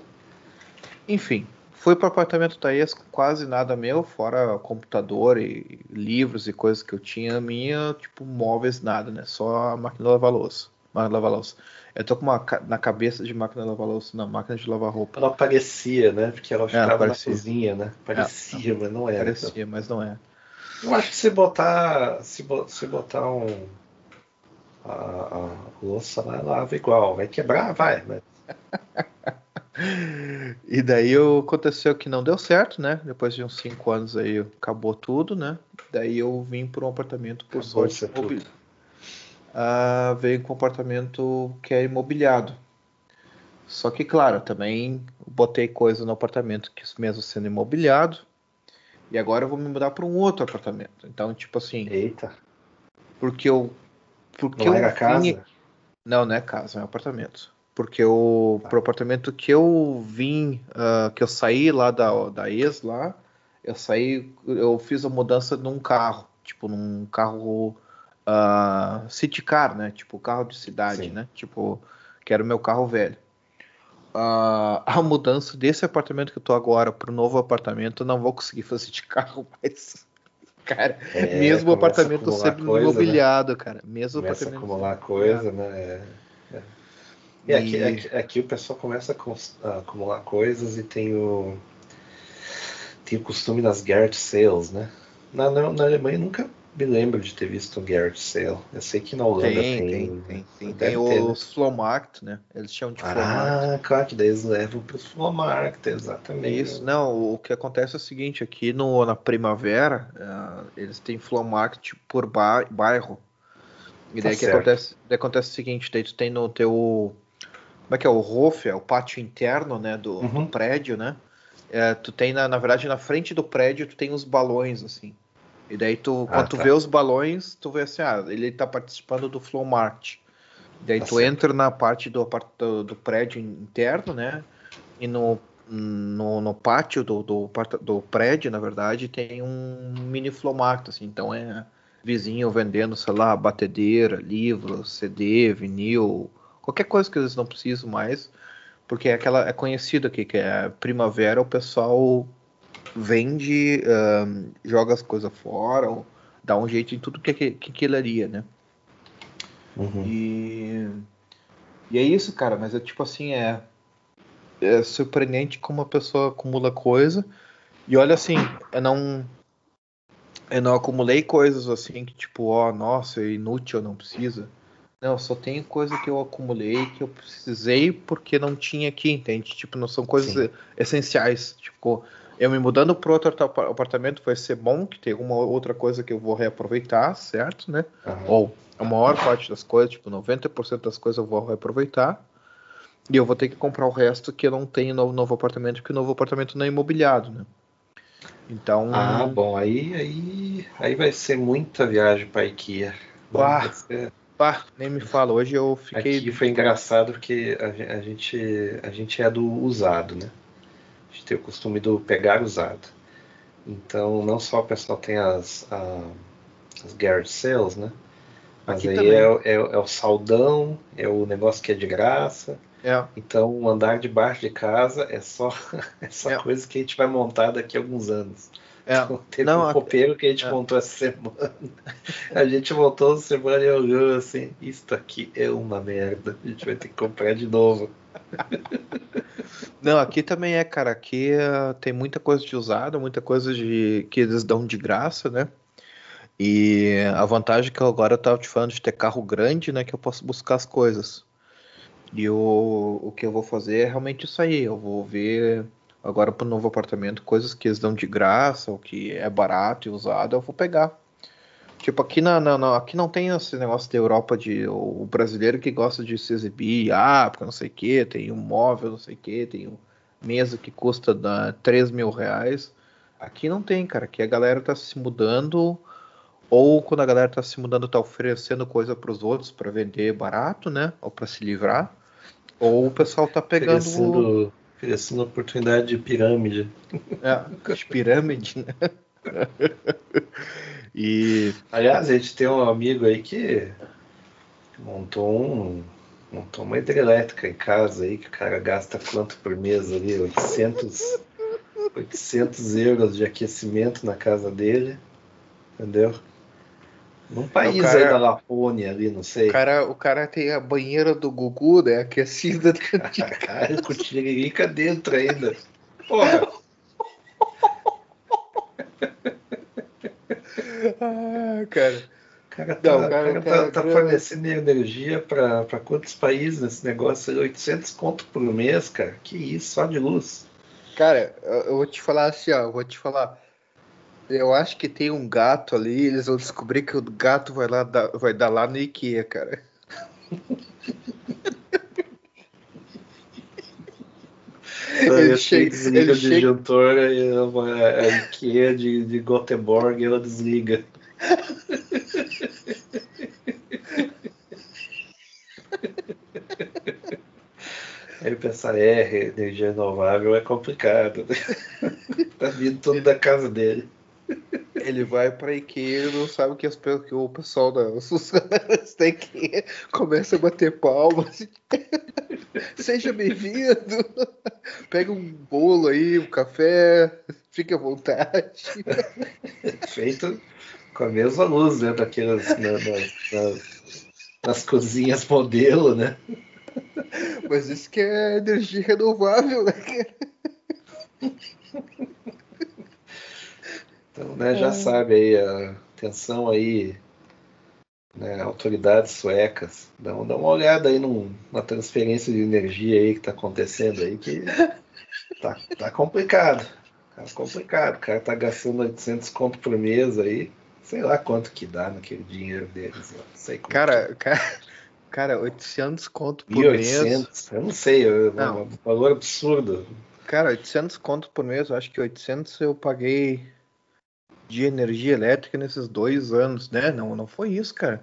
Enfim, fui para o apartamento da ex com quase nada meu, fora computador e livros e coisas que eu tinha minha, tipo, móveis, nada, né? Só a máquina de lavar louça. Máquina de lavar louça. Eu tô com uma ca- na cabeça de máquina de lavar louça, não, máquina de lavar roupa. Ela parecia, né? Porque ela ficava parecia. na cozinha, né? Parecia, mas não era. Parecia, mas não é. Eu acho que se botar. Se, bo- se botar um. A, a louça lá, lava igual. Vai quebrar? Vai, mas E daí eu- aconteceu que não deu certo, né? Depois de uns cinco anos aí acabou tudo, né? Daí eu vim para um apartamento por Acabou sorte isso Ah, veio com um apartamento que é imobiliado. Só que, claro, também botei coisa no apartamento que mesmo sendo imobiliado. E agora eu vou me mudar para um outro apartamento. Então, tipo assim, eita. porque eu. Porque Não eu era vim- casa? não, não é casa, é um apartamento. Porque o Tá. pro apartamento que eu vim, ah, que eu saí lá da, da ex lá, eu saí, eu fiz a mudança num carro, tipo num carro ah, city car, né? Tipo carro de cidade, Sim. né? Tipo, que era o meu carro velho. Ah, a mudança desse apartamento que eu tô agora pro novo apartamento, eu não vou conseguir fazer de carro, mas cara, É, mesmo apartamento coisa, né? imobiliado, cara, mesmo Começa a apartamento acumular coisa, né? É. é. E aqui, E- aqui, aqui o pessoal começa a, acumular coisas e tem o, tem o costume das Garrett Sales, né? Na, na, na Alemanha nunca me lembro de ter visto um Garrett Sale. Eu sei que na Holanda Tem, tem. tem, tem. Tem, deve tem ter, né? os Flowmarkt, né? Eles chamam de Flowmarkt. Ah, claro que daí eles levam para os Flowmarket, exatamente. Isso, não, o que acontece é o seguinte, aqui no, na primavera, ah, eles têm Flowmarkt por ba- bairro. E Tá daí que certo. acontece, daí acontece o seguinte, daí tu tem no teu. Como é que é? O roof, é o pátio interno, né? Do, do Uhum. prédio, né? É, tu tem, na, na verdade, na frente do prédio, tu tem os balões, assim. E daí tu, Ah, quando tu tá. vê os balões, tu vê assim, ah, ele tá participando do Flowmart. Daí Tá tu certo. entra na parte do, do, do prédio interno, né? E no, no, no pátio do, do, do prédio, na verdade, tem um mini Flowmart, assim. Então é vizinho vendendo, sei lá, batedeira, livro, CD, vinil, qualquer coisa que eles não precisam mais, porque é aquela é conhecido aqui que é primavera, o pessoal vende, joga as coisas fora, ou dá um jeito em tudo que que quinquilharia, né? Uhum. E e é isso, cara, mas é tipo assim, é é surpreendente como a pessoa acumula coisa. E olha assim, eu não eu não acumulei coisas assim que tipo, ó, nossa, é inútil, não precisa. Não, só tenho coisa que eu acumulei que eu precisei porque não tinha aqui, entende? Tipo, não são coisas Sim. essenciais. Tipo, eu me mudando para outro apa- apartamento vai ser bom, que tem uma outra coisa que eu vou reaproveitar, certo, né? Aham. Ou a maior parte das coisas, tipo, 90% das coisas eu vou reaproveitar. E eu vou ter que comprar o resto que eu não tenho no novo apartamento, porque o novo apartamento não é imobiliado, né? Então, Ah, bom, aí, aí, aí vai ser muita viagem para IKEA. Ah. Vai ser- pá, nem me fala. Hoje eu fiquei. Aqui foi engraçado porque a a gente, a gente é do usado, né? Gente tem o costume do pegar usado. Então, não só o pessoal tem as, a, as garage sales, né? Mas Aqui aí é, o- é, é o saldão, é o negócio que é de graça. É. Então, o andar de baixo de casa é só, é só É. coisa que a gente vai montar daqui a alguns anos. É. Então, teve Não, um roupeiro que a gente é. montou essa semana. A gente montou essa semana e olhou assim, isso aqui é uma merda. A gente vai ter que comprar de novo. Não, aqui também é, cara. Aqui eh, tem muita coisa de usada, muita coisa de que eles dão de graça, né? E a vantagem que eu agora eu tava te falando de ter carro grande, né? Que eu posso buscar as coisas. E o, o que eu vou fazer é realmente isso aí. Eu vou ver agora pro novo apartamento coisas que eles dão de graça, ou que é barato e usado, eu vou pegar. Tipo, aqui, na, na- na- aqui não tem esse negócio da Europa de o, brasileiro que gosta de se exibir, ah, porque não sei o que, tem um móvel, não sei o que, tem um mesa que custa da, 3 mil reais. Aqui não tem, cara. Aqui a galera tá se mudando, ou quando a galera tá se mudando, tá oferecendo coisa pros outros para vender barato, né? Ou para se livrar. Ou o pessoal tá pegando Oferecendo, oferecendo oportunidade de pirâmide. é, de pirâmide, né? e Aliás, a gente tem um amigo aí que montou um montou uma hidrelétrica em casa aí, que o cara gasta quanto por mês ali? 800, 800 euros de aquecimento na casa dele, entendeu? Num país cara- aí da Lapônia ali, não sei. o cara, o cara tem a banheira do Gugu, né? Aquecida. Cara, com tiririca dentro ainda. Porra, ah, cara. o cara tá, Não, cara- cara cara tá, tá fornecendo energia pra pra quantos países nesse negócio? 800 conto por mês, cara. Que isso, só de luz. Cara, eu eu vou te falar assim, ó, eu vou te falar. Eu acho que tem um gato ali, eles vão descobrir que o gato vai lá dar, vai dar lá no IKEA, cara. Ele chega- desliga ele o chega- e a, a IKEA de, de Gothenburg ela desliga. Aí pensar, é, energia renovável é complicado. tá vindo tudo da casa dele. Ele vai pra IKEA e não sabe que, as, que o pessoal da os funcionários da IKEA começa a bater palmas. Seja bem-vindo. Pega um bolo aí, um café, fique à vontade. Feito com a mesma luz, né? Daquelas na- na- nas, nas cozinhas modelo, né? Mas isso que é energia renovável, né? Então, né, já sabe aí, a atenção aí, né, autoridades suecas, dá, um- dá uma olhada aí num- na transferência de energia aí que tá acontecendo aí, que tá, tá complicado, tá complicado, o cara tá gastando 800 conto por mês aí, sei lá quanto que dá naquele dinheiro deles, não sei como Cara, cara, cara, 800 conto que por é. mês. 1.800, eu não sei, é um Não. valor absurdo, Cara, 800 conto por mês, eu acho que 800 eu paguei de energia elétrica nesses dois anos, né? Não, não foi isso, cara.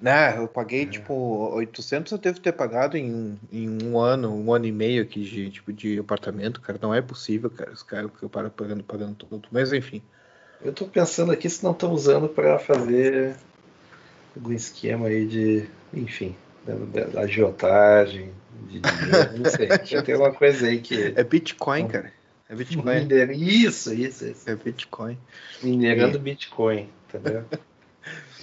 Né, eu paguei, tipo, 800 eu devo ter pagado em, em um ano, um ano e meio aqui de, tipo, de apartamento, cara. Não é possível, cara. Os caras que eu paro pagando, pagando tudo. Mas enfim. Eu tô pensando aqui se não estão usando para fazer algum esquema aí de, enfim, da, da agiotagem, de dinheiro, não sei. Já tem uma coisa aí que. É Bitcoin, cara. É Bitcoin. Miner- Isso, isso, isso. É Bitcoin. Minerando Bitcoin, entendeu?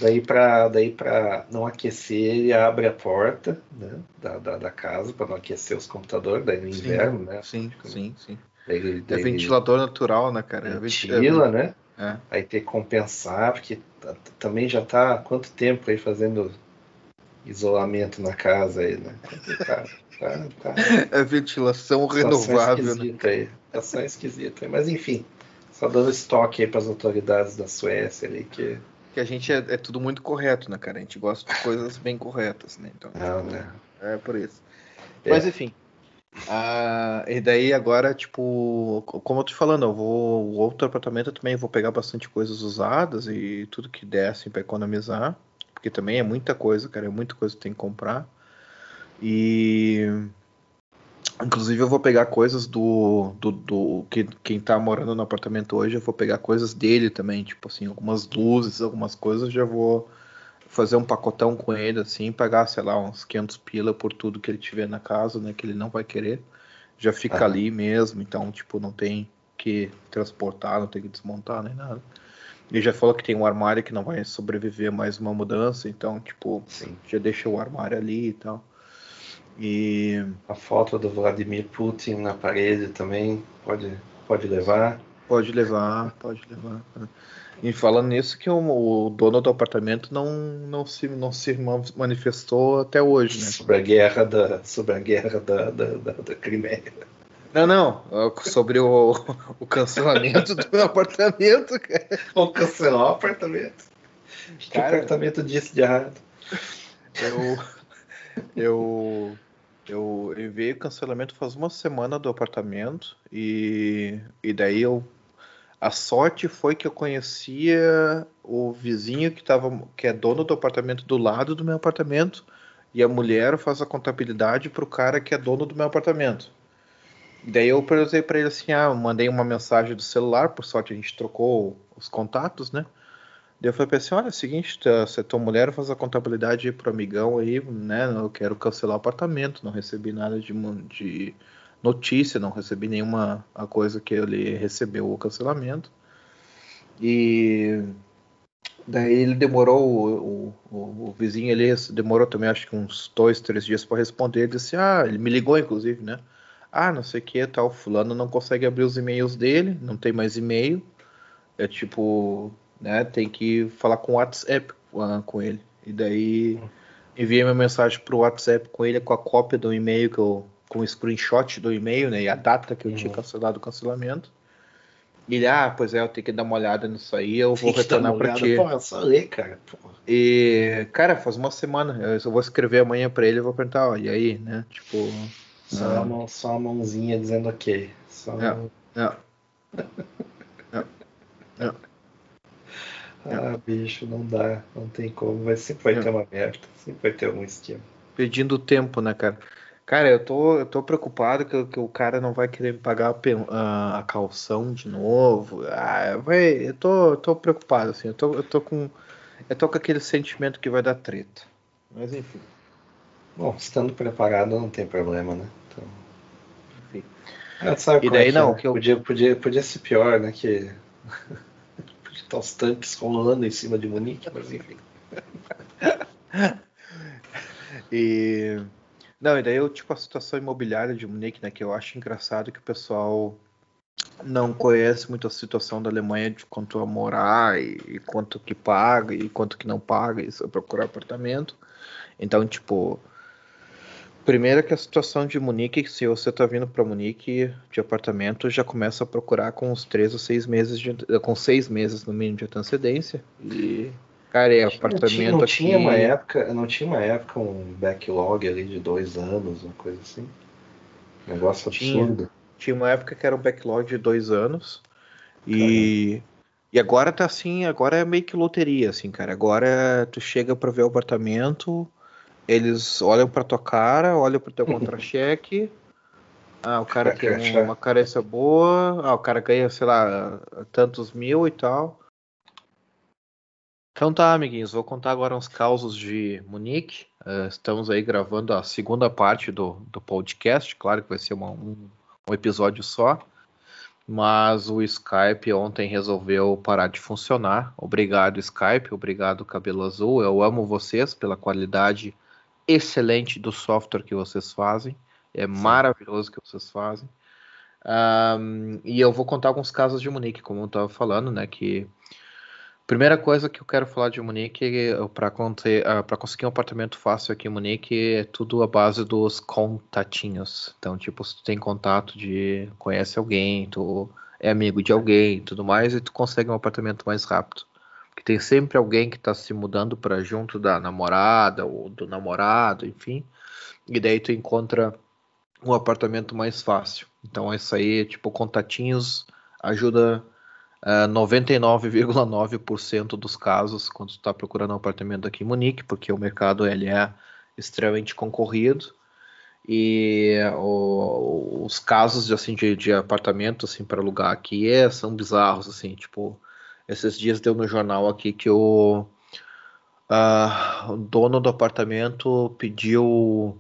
Daí para daí pra não aquecer, ele abre a porta né, da, da, da casa para não aquecer os computadores, daí no inverno, né? Sim, sim, sim. Daí, É daí ele ventilador natural, né, cara? É venti- é ventila, né? É. Aí tem que compensar, porque tá- também já tá há quanto tempo aí fazendo isolamento na casa aí, né? Complicado. Tá, tá. É ventilação renovável, né? aí. Situação esquisita aí. Mas enfim, só dando estoque aí para as autoridades da Suécia ali que. Que a gente é, é tudo muito correto, né, cara? A gente gosta de coisas bem corretas, né? Então, Não, né? é por isso. É. Mas enfim. Ah, e daí agora, tipo, co- como eu tô falando, eu vou. O outro apartamento eu também vou pegar bastante coisas usadas e tudo que der, assim, pra economizar. Porque também é muita coisa, cara. É muita coisa que tem que comprar. E. Inclusive eu vou pegar coisas do, do, do que quem tá morando no apartamento hoje, eu vou pegar coisas dele também, tipo assim, algumas luzes, algumas coisas, já vou fazer um pacotão com ele assim, pagar, sei lá, uns 500 pila por tudo que ele tiver na casa, né, que ele não vai querer. Já fica ali mesmo, então tipo, não tem que transportar, não tem que desmontar nem nada. Ele já falou que tem um armário que não vai sobreviver mais uma mudança, então, tipo, Sim. já deixa o armário ali e tal. E a foto do Vladimir Putin na parede também pode, pode levar. Pode levar, pode levar. E falando nisso, que o, o, dono do apartamento não, não, se, não se manifestou até hoje, né? Sobre a guerra da, sobre a guerra da, da, da, da Crimeia. Não, não. Sobre o, o cancelamento do apartamento, cara. Cancelar o apartamento. que o apartamento disse de errado? Eu. Eu. Eu enviei o cancelamento faz uma semana do apartamento e, e daí eu a sorte foi que eu conhecia o vizinho que tava, que é dono do apartamento do lado do meu apartamento e a mulher faz a contabilidade para o cara que é dono do meu apartamento. Daí eu perguntei para ele assim, ah, mandei uma mensagem do celular, por sorte a gente trocou os contatos, né? Daí eu falei pra assim, olha, é o seguinte, tá, se a tua mulher faz a contabilidade pro amigão aí, né? Eu quero cancelar o apartamento, não recebi nada de, de notícia, não recebi nenhuma a coisa que ele recebeu o cancelamento. E daí ele demorou, o, o, o vizinho ele demorou também acho que uns dois, três dias para responder. Ele disse, ah, ele me ligou inclusive, né? Ah, não sei o que, tal, fulano não consegue abrir os e-mails dele, não tem mais e-mail. É tipo, né, tem que falar com o WhatsApp uh, com ele. E daí enviei minha mensagem pro WhatsApp com ele com a cópia do e-mail que eu com o screenshot do e-mail, né? E a data que eu uhum. tinha cancelado o cancelamento. E ele, ah, pois é, eu tenho que dar uma olhada nisso aí, eu vou retornar para ti. Pô, é só ler, cara. E, cara, faz uma semana. Eu vou escrever amanhã para ele e vou perguntar, ó, e aí, né? Tipo. Só, ah, uma, só uma mãozinha dizendo ok. Só... É, é. é. é. Ah, bicho, não dá, não tem como. Vai, sempre vai é. ter uma merda, sempre vai ter algum esquema. Pedindo tempo, né, cara? Cara, eu tô, eu tô preocupado que, que o cara não vai querer me pagar a, a calção de novo. Ah, vai, eu tô, eu tô preocupado, assim. Eu tô, eu tô com. Eu tô com aquele sentimento que vai dar treta. Mas enfim. Bom, estando preparado não tem problema, né? Então... Enfim. Ah, sabe e daí é não, é? que eu... podia, podia, podia ser pior, né? Que podia estar os tanques rolando em cima de Munique, mas enfim. e não, e daí eu, tipo, a situação imobiliária de Munique, né, que eu acho engraçado que o pessoal não conhece muito a situação da Alemanha de quanto a morar e, e quanto que paga e quanto que não paga e procurar apartamento. Então, tipo, primeiro que a situação de Munique, se você tá vindo para Munique de apartamento, já começa a procurar com uns três ou seis meses de, com seis meses no mínimo de antecedência e Cara, é apartamento não tinha, não aqui... tinha uma época, não tinha uma época um backlog ali de dois anos, uma coisa assim. negócio absurdo. Tinha, tinha uma época que era um backlog de dois anos. E, e agora tá assim, agora é meio que loteria, assim, cara. Agora tu chega para ver o apartamento, eles olham para tua cara, olham pro teu contra-cheque. Ah, o cara tem uma carência boa. Ah, o cara ganha, sei lá, tantos mil e tal. Então tá, amiguinhos, vou contar agora uns causos de Munique. Uh, estamos aí gravando a segunda parte do, do podcast, claro que vai ser uma, um, um, episódio só, mas o Skype ontem resolveu parar de funcionar. Obrigado, Skype, obrigado, Cabelo Azul. Eu amo vocês pela qualidade excelente do software que vocês fazem. É maravilhoso que vocês fazem. Um, e eu vou contar alguns casos de Munique, como eu estava falando, né? Que Primeira coisa que eu quero falar de Munique, para uh, conseguir um apartamento fácil aqui em Munique, é tudo a base dos contatinhos. Então, tipo, se tu tem contato de conhece alguém, tu é amigo de alguém e tudo mais, e tu consegue um apartamento mais rápido. Porque tem sempre alguém que está se mudando para junto da namorada ou do namorado, enfim. E daí tu encontra um apartamento mais fácil. Então, isso aí, tipo, contatinhos ajuda 99,9% dos casos quando está procurando um apartamento aqui em Munique, porque o mercado ele é extremamente concorrido. E o, os casos assim, de, de apartamento assim, para alugar aqui é, são bizarros. Assim, tipo, esses dias deu no jornal aqui que o, uh, o dono do apartamento pediu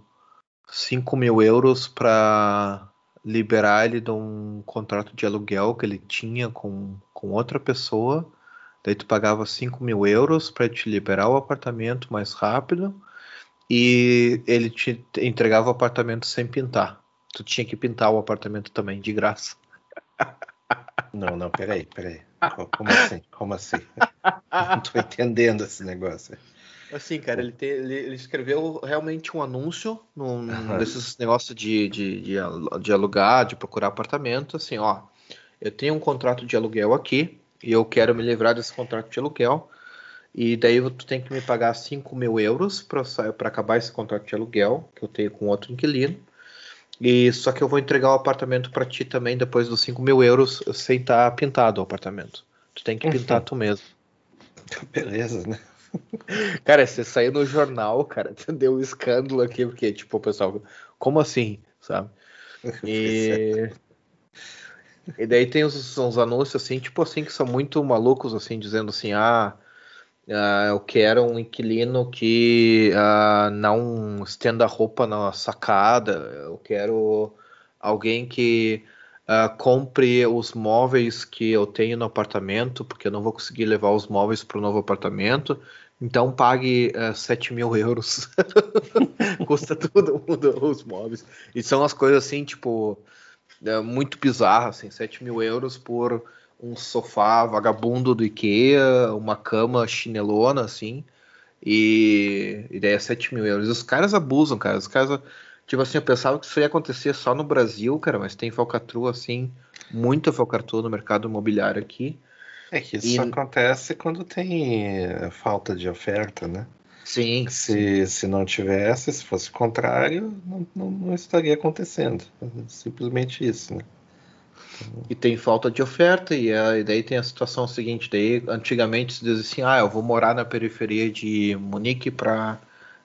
5 mil euros para liberar ele de um contrato de aluguel que ele tinha com, com outra pessoa. Daí tu pagava 5 mil euros para te liberar o apartamento mais rápido e ele te entregava o apartamento sem pintar. Tu tinha que pintar o apartamento também, de graça. Não, não, peraí, peraí. Como assim? Como assim? Não tô entendendo esse negócio. Assim, cara, ele, te, ele, ele, escreveu realmente um anúncio num, uhum. desses negócios de, de, de, de, alugar, de procurar apartamento, assim, ó, eu tenho um contrato de aluguel aqui e eu quero me livrar desse contrato de aluguel e daí tu tem que me pagar 5 mil euros para acabar esse contrato de aluguel que eu tenho com outro inquilino e só que eu vou entregar o apartamento para ti também depois dos 5 mil euros sem estar tá pintado o apartamento. Tu tem que pintar uhum. tu mesmo. Beleza, né? Cara, você saiu no jornal, cara, deu um escândalo aqui, porque, tipo, o pessoal, como assim, sabe? E, e daí tem uns, uns, anúncios assim, tipo assim, que são muito malucos, assim, dizendo assim, ah, uh, eu quero um inquilino que uh, não estenda roupa na sacada, eu quero alguém que uh, compre os móveis que eu tenho no apartamento, porque eu não vou conseguir levar os móveis para o novo apartamento. Então pague uh, eh, 7 mil euros. Custa tudo os móveis. E são as coisas assim, tipo, muito bizarras, assim, 7 mil euros por um sofá vagabundo do Ikea, uma cama chinelona, assim. E, e daí é 7 mil euros. Os caras abusam, cara. Os caras, tipo assim, eu pensava que isso ia acontecer só no Brasil, cara, mas tem falcatrua, assim, muita falcatrua no mercado imobiliário aqui. É que isso e... acontece quando tem eh, falta de oferta, né? Sim. Se, se não tivesse, se fosse o contrário, não, não, não estaria acontecendo. Simplesmente isso, né? E tem falta de oferta, e, a, e daí tem a situação seguinte: daí antigamente se dizia assim, ah, eu vou morar na periferia de Munique para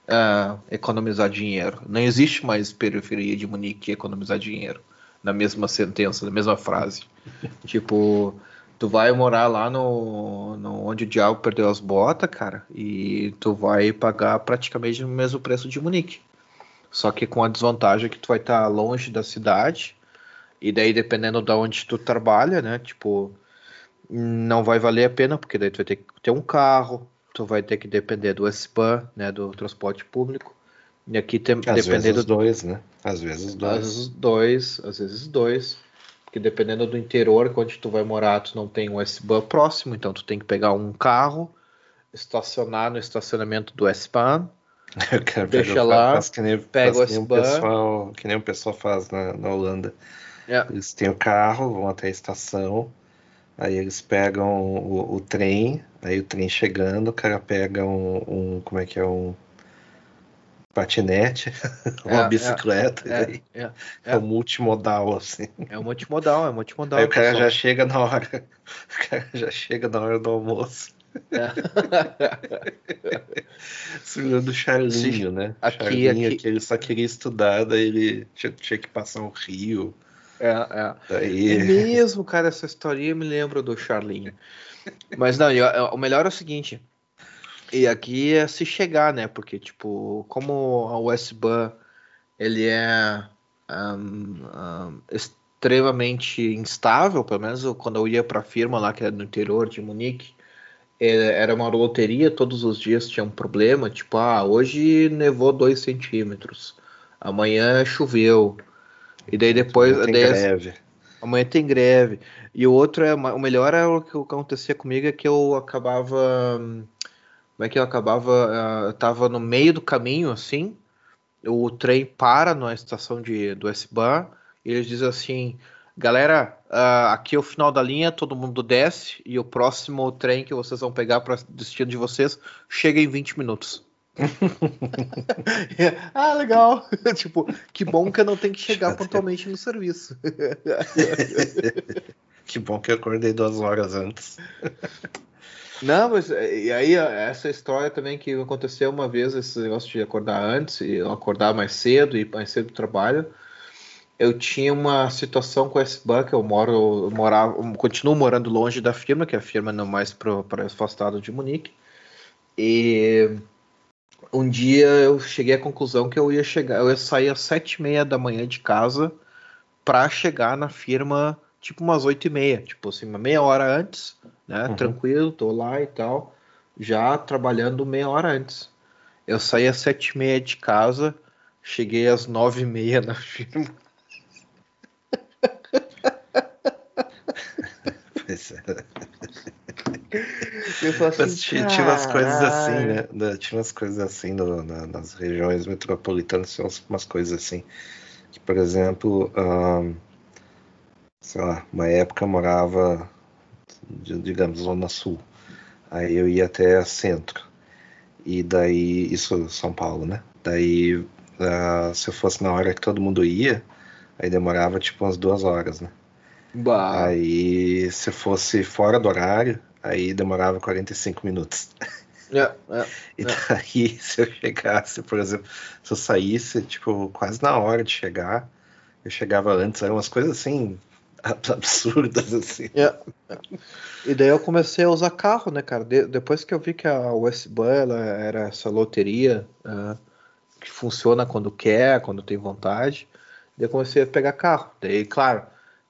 uh, eh, economizar dinheiro. Não existe mais periferia de Munique economizar dinheiro. Na mesma sentença, na mesma frase. tipo, tu vai morar lá no, no onde o diabo perdeu as botas, cara, e tu vai pagar praticamente o mesmo preço de Munique. Só que com a desvantagem que tu vai estar longe da cidade, e daí dependendo de onde tu trabalha, né, tipo, não vai valer a pena, porque daí tu vai ter que ter um carro, tu vai ter que depender do SPAN, né, do transporte público, e aqui tem, às vezes do, dois, né? Às vezes dois. Às vezes dois, às vezes dois que dependendo do interior, onde tu vai morar, tu não tem um S-Bahn próximo, então tu tem que pegar um carro, estacionar no estacionamento do S-Bahn, deixa lá, faz que nem, pega o S-Bahn. Que nem o pessoal faz na, na Holanda. Yeah. Eles têm o carro, vão até a estação, aí eles pegam o, o, trem, aí o trem chegando, o cara pega um, um como é que é, um patinete, uma é, bicicleta, é, é, é, é, um multimodal, assim. É um multimodal, é um multimodal. Aí o cara já chega na hora, o cara já chega na hora do almoço. É. Segurando o Charlinho, né? Aqui, Charlinho, aqui... que ele só queria estudar, daí ele tinha, tinha que passar um rio. É, é. Daí... é mesmo, cara, essa historinha me lembra do Charlinho. Mas não, eu, o melhor é o seguinte, e aqui é se chegar, né? Porque, tipo, como a USB ele é um, um, extremamente instável, pelo menos quando eu ia para a firma lá, que era no interior de Munique, é, era uma loteria, todos os dias tinha um problema, tipo, ah, hoje nevou 2 centímetros, amanhã choveu, e daí depois... Amanhã tem daí, greve. Amanhã tem greve. E o outro, é o melhor é o que acontecia comigo, é que eu acabava como é que eu acabava, uh, eu tava no meio do caminho, assim, o trem para na estação de, do S-Bahn, e eles dizem assim, galera, uh, aqui é o final da linha, todo mundo desce, e o próximo trem que vocês vão pegar para destino de vocês chega em 20 minutos. ah, legal. tipo, que bom que eu não tenho que chegar pontualmente no serviço. que bom que eu acordei duas horas antes. Não, mas e aí essa história também que aconteceu uma vez, esse negócio de acordar antes e acordar mais cedo e mais cedo do trabalho. Eu tinha uma situação com esse banco, eu moro, eu morava, eu continuo morando longe da firma, que é a firma não mais para afastado de Munique. E um dia eu cheguei à conclusão que eu ia chegar, eu ia sair às sete e meia da manhã de casa para chegar na firma tipo umas oito e meia, tipo assim, uma meia hora antes, né? Uhum. Tranquilo, tô lá e tal, já trabalhando meia hora antes. Eu saí às sete e meia de casa, cheguei às nove e meia na firma. Pois é. Eu assim, Mas tinha, tinha umas coisas assim, né? Tinha umas coisas assim no, na, nas regiões metropolitanas, tinha umas coisas assim. Que, por exemplo, um, sei lá, uma época eu morava, digamos, Zona Sul. Aí eu ia até centro. E daí, isso São Paulo, né? Daí, uh, se eu fosse na hora que todo mundo ia, aí demorava tipo umas duas horas, né? Bah. Aí, se fosse fora do horário, aí demorava 45 minutos. É, é, e é. daí, se eu chegasse, por exemplo, se eu saísse, tipo, quase na hora de chegar, eu chegava antes, eram umas coisas assim, absurdas, assim. É, é. E daí eu comecei a usar carro, né, cara? De, depois que eu vi que a USB ela era essa loteria uh, que funciona quando quer, quando tem vontade, daí eu comecei a pegar carro. Daí, claro,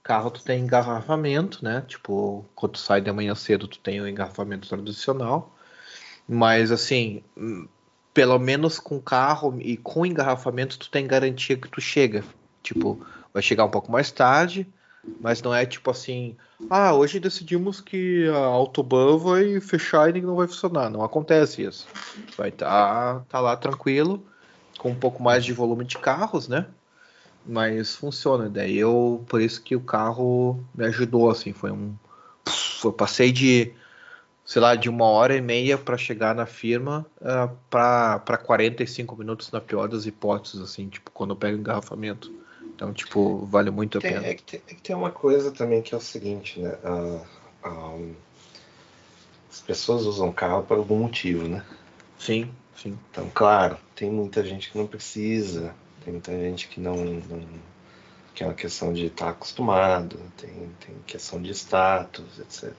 carro tu tem engarrafamento, né? Tipo, quando tu sai de manhã cedo, tu tem o engarrafamento tradicional. Mas assim, hum, pelo menos com carro e com engarrafamento, tu tem garantia que tu chega. Tipo, vai chegar um pouco mais tarde, mas não é tipo assim, ah, hoje decidimos que a Autobahn vai fechar e não vai funcionar. Não acontece isso. Vai estar tá, tá lá tranquilo, com um pouco mais de volume de carros, né? Mas funciona. Daí eu, por isso que o carro me ajudou, assim, foi um. Eu passei de, sei lá, de uma hora e meia para chegar na firma uh, para 45 minutos na pior das hipóteses, assim, tipo, quando eu pego engarrafamento. Então, tipo, vale muito a tem, pena. É que, tem, é que tem uma coisa também que é o seguinte, né? Uh, um, as pessoas usam carro por algum motivo, né? Sim, sim. Então, claro, tem muita gente que não precisa, tem muita gente que não, não que é uma questão de estar acostumado, tem, tem questão de status, etc.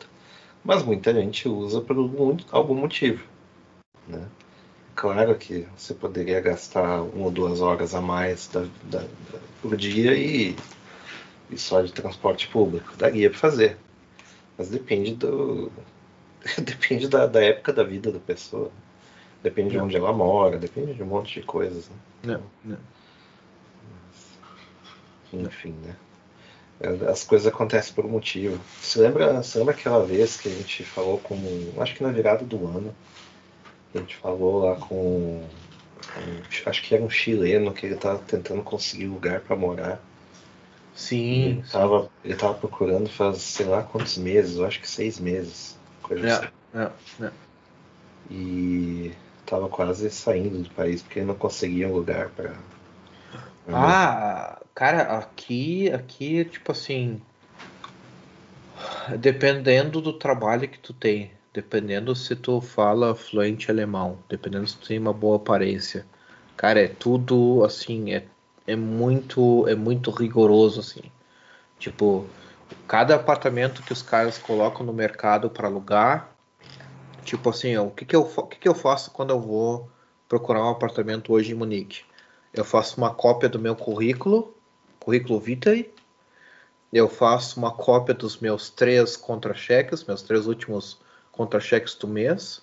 Mas muita gente usa por algum, algum motivo, né? Claro que você poderia gastar uma ou duas horas a mais da, da, da, por dia e, e só de transporte público. Daria para fazer. Mas depende do. depende da, da, época da vida da pessoa. Depende de onde ela mora, depende de um monte de coisas. Né? Não, não. Enfim, né? As coisas acontecem por um motivo. Você lembra, você lembra aquela vez que a gente falou com. Acho que na virada do ano a gente falou lá com, com, acho que era um chileno que ele estava tentando conseguir lugar para morar. Sim. Ele estava ele tava procurando faz sei lá quantos meses, eu acho que seis meses. Coisa é, assim. é, é. E estava quase saindo do país porque ele não conseguia um lugar para. Ah, cara, aqui, aqui, tipo assim, dependendo do trabalho que tu tem, dependendo se tu fala fluente alemão, dependendo se tu tem uma boa aparência. Cara, é tudo assim, é, é muito é muito rigoroso assim. Tipo, cada apartamento que os caras colocam no mercado para alugar, tipo assim, o que que eu o que que eu faço quando eu vou procurar um apartamento hoje em Munique? Eu faço uma cópia do meu currículo, currículo vitae, eu faço uma cópia dos meus três contra-cheques, meus três últimos contra-cheques do mês.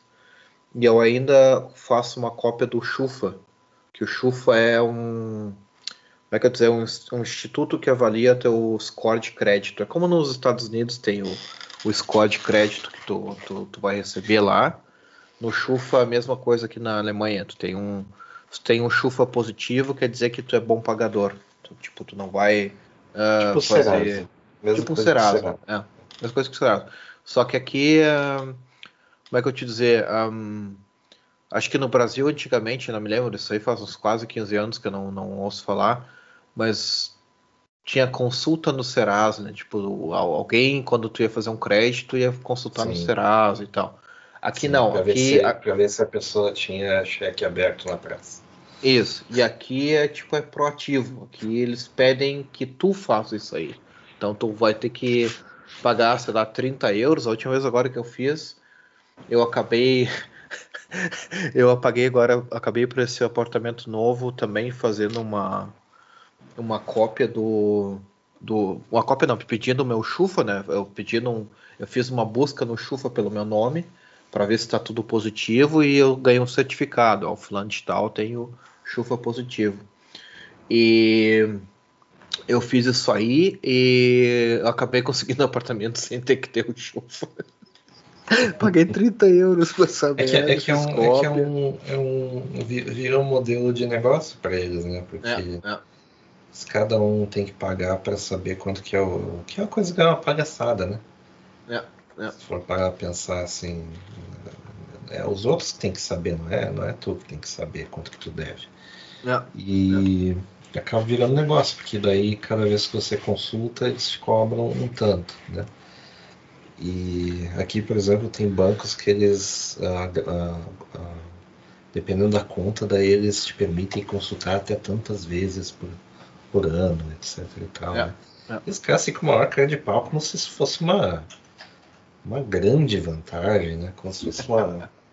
E eu ainda faço uma cópia do Chufa, que o Chufa é um, como é que eu dizer, um, um instituto que avalia teu score de crédito. É como nos Estados Unidos tem o, o score de crédito que tu, tu, tu vai receber lá. No Chufa a mesma coisa que na Alemanha. Tu tem um, tu tem um Chufa positivo, quer dizer que tu é bom pagador. Tu, tipo, tu não vai uh, tipo fazer... Mesma tipo um Serasa. É, mesma coisa que o Serasa. Só que aqui... Uh, como é que eu te dizer? Um, acho que no Brasil, antigamente, não me lembro disso aí, faz uns quase 15 anos que eu não, não ouço falar, mas tinha consulta no Serasa, né? Tipo, alguém, quando tu ia fazer um crédito, ia consultar Sim. no Serasa e tal. Aqui não, Pra ver, se, a- ver se a pessoa tinha cheque aberto na praça. Isso, e aqui é tipo é proativo. Aqui eles pedem que tu faça isso aí. Então tu vai ter que pagar, sei lá, 30 euros. A última vez agora que eu fiz, eu acabei. eu apaguei agora, acabei para esse apartamento novo também fazendo uma uma cópia do do uma cópia não, pedindo o meu chufa, né? Eu pedindo um, eu fiz uma busca no chufa pelo meu nome para ver se está tudo positivo e eu ganhei um certificado. Ó, fulano de tal tem o chufa positivo. E eu fiz isso aí e eu acabei conseguindo um apartamento sem ter que ter o chufa. Paguei 30 euros pra saber. É que, é, que é, um, é, que é, um, é um. vi- Vira um modelo de negócio para eles, né? Porque É, é. se cada um tem que pagar para saber quanto que é o. Que é uma coisa que é uma palhaçada, né? É, é. Se for parar pra pensar assim. É os outros que tem que saber, não é? Não é tu que tem que saber quanto que tu deve. É. E acaba virando negócio, porque daí cada vez que você consulta, eles te cobram um tanto, né? E aqui, por exemplo, tem bancos que eles, ah, ah, ah, dependendo da conta, daí eles te permitem consultar até tantas vezes por, por ano, etc e tal. É, né? é. Eles assim com uma maior cara de pau, como se isso fosse uma, uma grande vantagem, né? Como se fosse uma,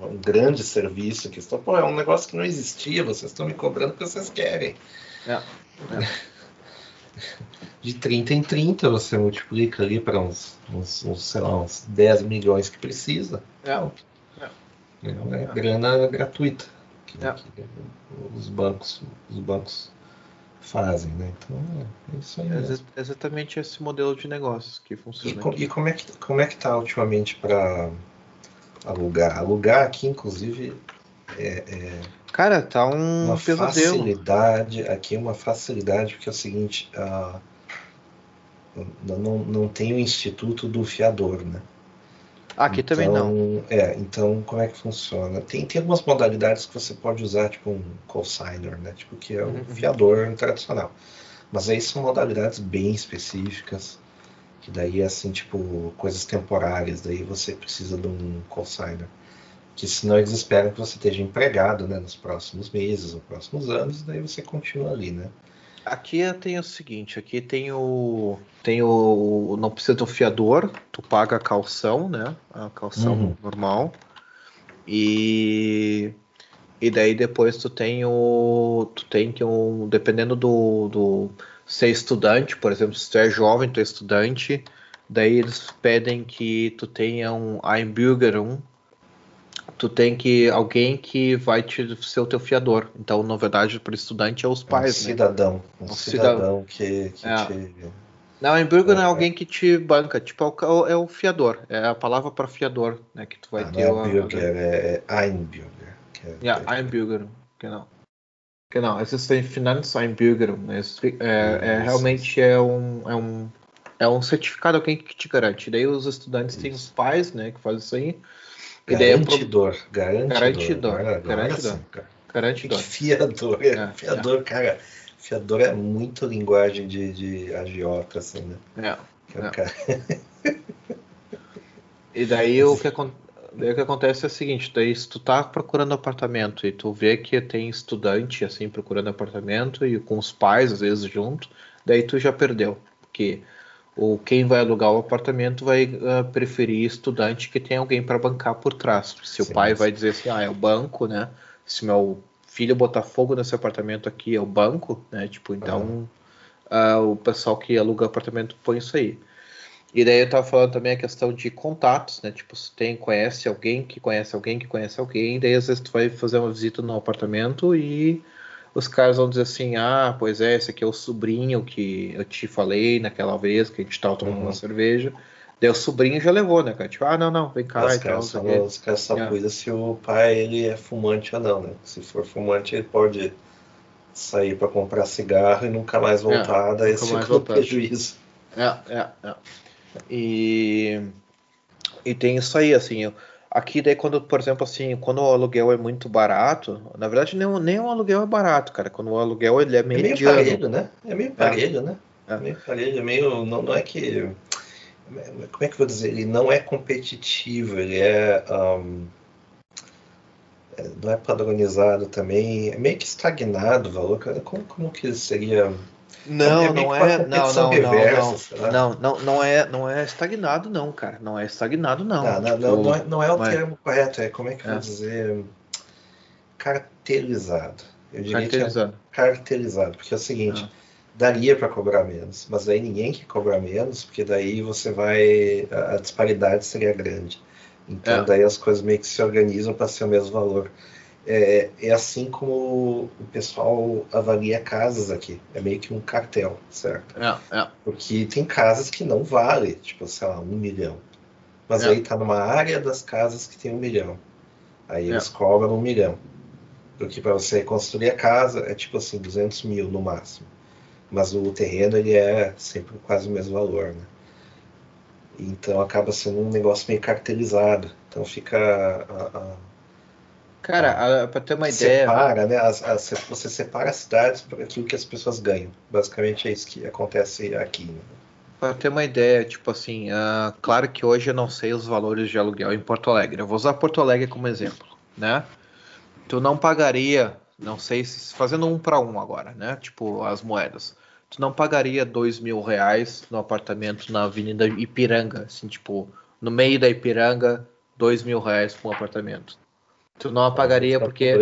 um grande serviço que estão, pô, é um negócio que não existia, vocês estão me cobrando porque vocês querem. É, De 30 em 30 você multiplica ali para uns, uns, uns, sei lá, uns 10 milhões que precisa. É. É uma grana gratuita que, É. que os bancos os bancos fazem, né? Então é, é isso aí. É exatamente esse modelo de negócios que E, funciona. co- aqui. e como é que como é que tá ultimamente para alugar? Alugar aqui, inclusive, é, é Cara, tá um uma pesadelo. facilidade. Aqui é uma facilidade porque é o seguinte, não, não tem o instituto do fiador, né? Aqui também não. Então, É, então como é que funciona? Tem, tem algumas modalidades que você pode usar, tipo um co-signer, né? Tipo, que é o Uhum. fiador tradicional. Mas aí são modalidades bem específicas, que daí é assim, tipo, coisas temporárias, daí você precisa de um co-signer. Que senão eles esperam que você esteja empregado, né, nos próximos meses ou próximos anos, daí você continua ali, né? Aqui tem o seguinte, aqui tem o tem o não precisa do fiador, tu paga a calção, né? A calção Uhum. normal. E e daí depois tu tem o tu tem que um dependendo do, do ser estudante, por exemplo, se tu é jovem, tu é estudante, daí eles pedem que tu tenha um Einbürgerung, tu tem que alguém que vai te ser o teu fiador. Então, na verdade, para estudante é os um pais, né? cidadão. Um, Um cidadão, que, que É. te. Não, Einbürger não é É, é. alguém que te banca, tipo, é o, é o fiador, é a palavra para fiador, né, que tu vai Ah, ter não é Bürger, é, é Einbürger. Que é, Ja, Einbürger, genau. Genau, es ist ein Finanzeinbürgerung, es- é, é, Isso. realmente é um, é um é um certificado que te garante. Daí os estudantes têm os pais, né, que fazem isso aí. Daí é pro- Garantidor, garantidor. Garantidor, Agora- agora garantidor. sim, cara. garantidor. Fiador, é, É, fiador, cara. Fiador é muito linguagem de, de agiota, assim, né? É. É o É. cara- E daí o que, acon- daí o que acontece é o seguinte, daí se tu tá procurando apartamento e tu vê que tem estudante assim procurando apartamento e com os pais às vezes junto, daí tu já perdeu, porque o quem vai alugar o apartamento vai ah, preferir estudante que tem alguém para bancar por trás. Se Sim, o pai sim. vai dizer assim, ah, é o banco, né? Se meu filho botar fogo nesse apartamento aqui é o banco, né? Tipo, então ah, o pessoal que aluga apartamento põe isso aí. E daí eu tava falando também a questão de contatos, né? Tipo, se tem, conhece alguém que conhece alguém que conhece alguém, daí às vezes tu vai fazer uma visita no apartamento e os caras vão dizer assim, ah, pois é, esse aqui é o sobrinho que eu te falei naquela vez que a gente tava tomando Uhum. uma cerveja. Daí o sobrinho já levou, né, cara? Tipo, ah, não, não, vem cá Os e tal. só, os caras só É. cuidam se o pai ele é fumante ou não, né? Se for fumante, ele pode sair para comprar cigarro e nunca mais voltar, daí É, nunca esse mais é o voltar. prejuízo. É, é, é. E, e tem isso aí, assim, aqui daí quando, por exemplo, assim, quando o aluguel é muito barato, na verdade nem, o- nem o aluguel é barato, cara, quando o aluguel ele é É meio mediano. parelho, né? É meio parelho, né? É. É meio parelho, é meio. Não, não é que. como é que eu vou dizer? Ele não é competitivo, ele é. Um, não é padronizado também, é meio que estagnado o valor. Como, como que seria. Não, é não é. Não, não, não, não, não, não, é, não é estagnado, não, cara. Não é estagnado, não. Não, não, tipo, não, é, não é o termo é. correto, é como é que eu vou é. dizer? Caracterizado. Eu diria caracterizado. que é caracterizado, porque é o seguinte. Ah daria para cobrar menos, mas aí ninguém quer cobrar menos, porque daí você vai. a, disparidade seria grande. Então, é. daí as coisas meio que se organizam para ser o mesmo valor. É, é, assim como o pessoal avalia casas aqui. É meio que um cartel, certo? É, é. Porque tem casas que não vale, tipo, sei lá, um milhão. Mas é. aí tá numa área das casas que tem um milhão. Aí eles é. cobram um milhão. Porque para você construir a casa é tipo assim, 200 mil no máximo mas o terreno ele é sempre quase o mesmo valor, né? Então acaba sendo um negócio meio cartelizado. Então fica a, a, Cara, para ter uma ideia. Separa, né? As, as, você separa as cidades por aquilo que as pessoas ganham. Basicamente é isso que acontece aqui. Né? Para ter uma ideia, tipo assim, uh, claro que hoje eu não sei os valores de aluguel em Porto Alegre. Eu vou usar Porto Alegre como exemplo, né? Tu não pagaria não sei se fazendo um para um agora, né? Tipo as moedas. Tu não pagaria dois mil reais no apartamento na Avenida Ipiranga, assim, tipo, no meio da Ipiranga, dois mil reais para um apartamento. Tu não pagaria tá porque.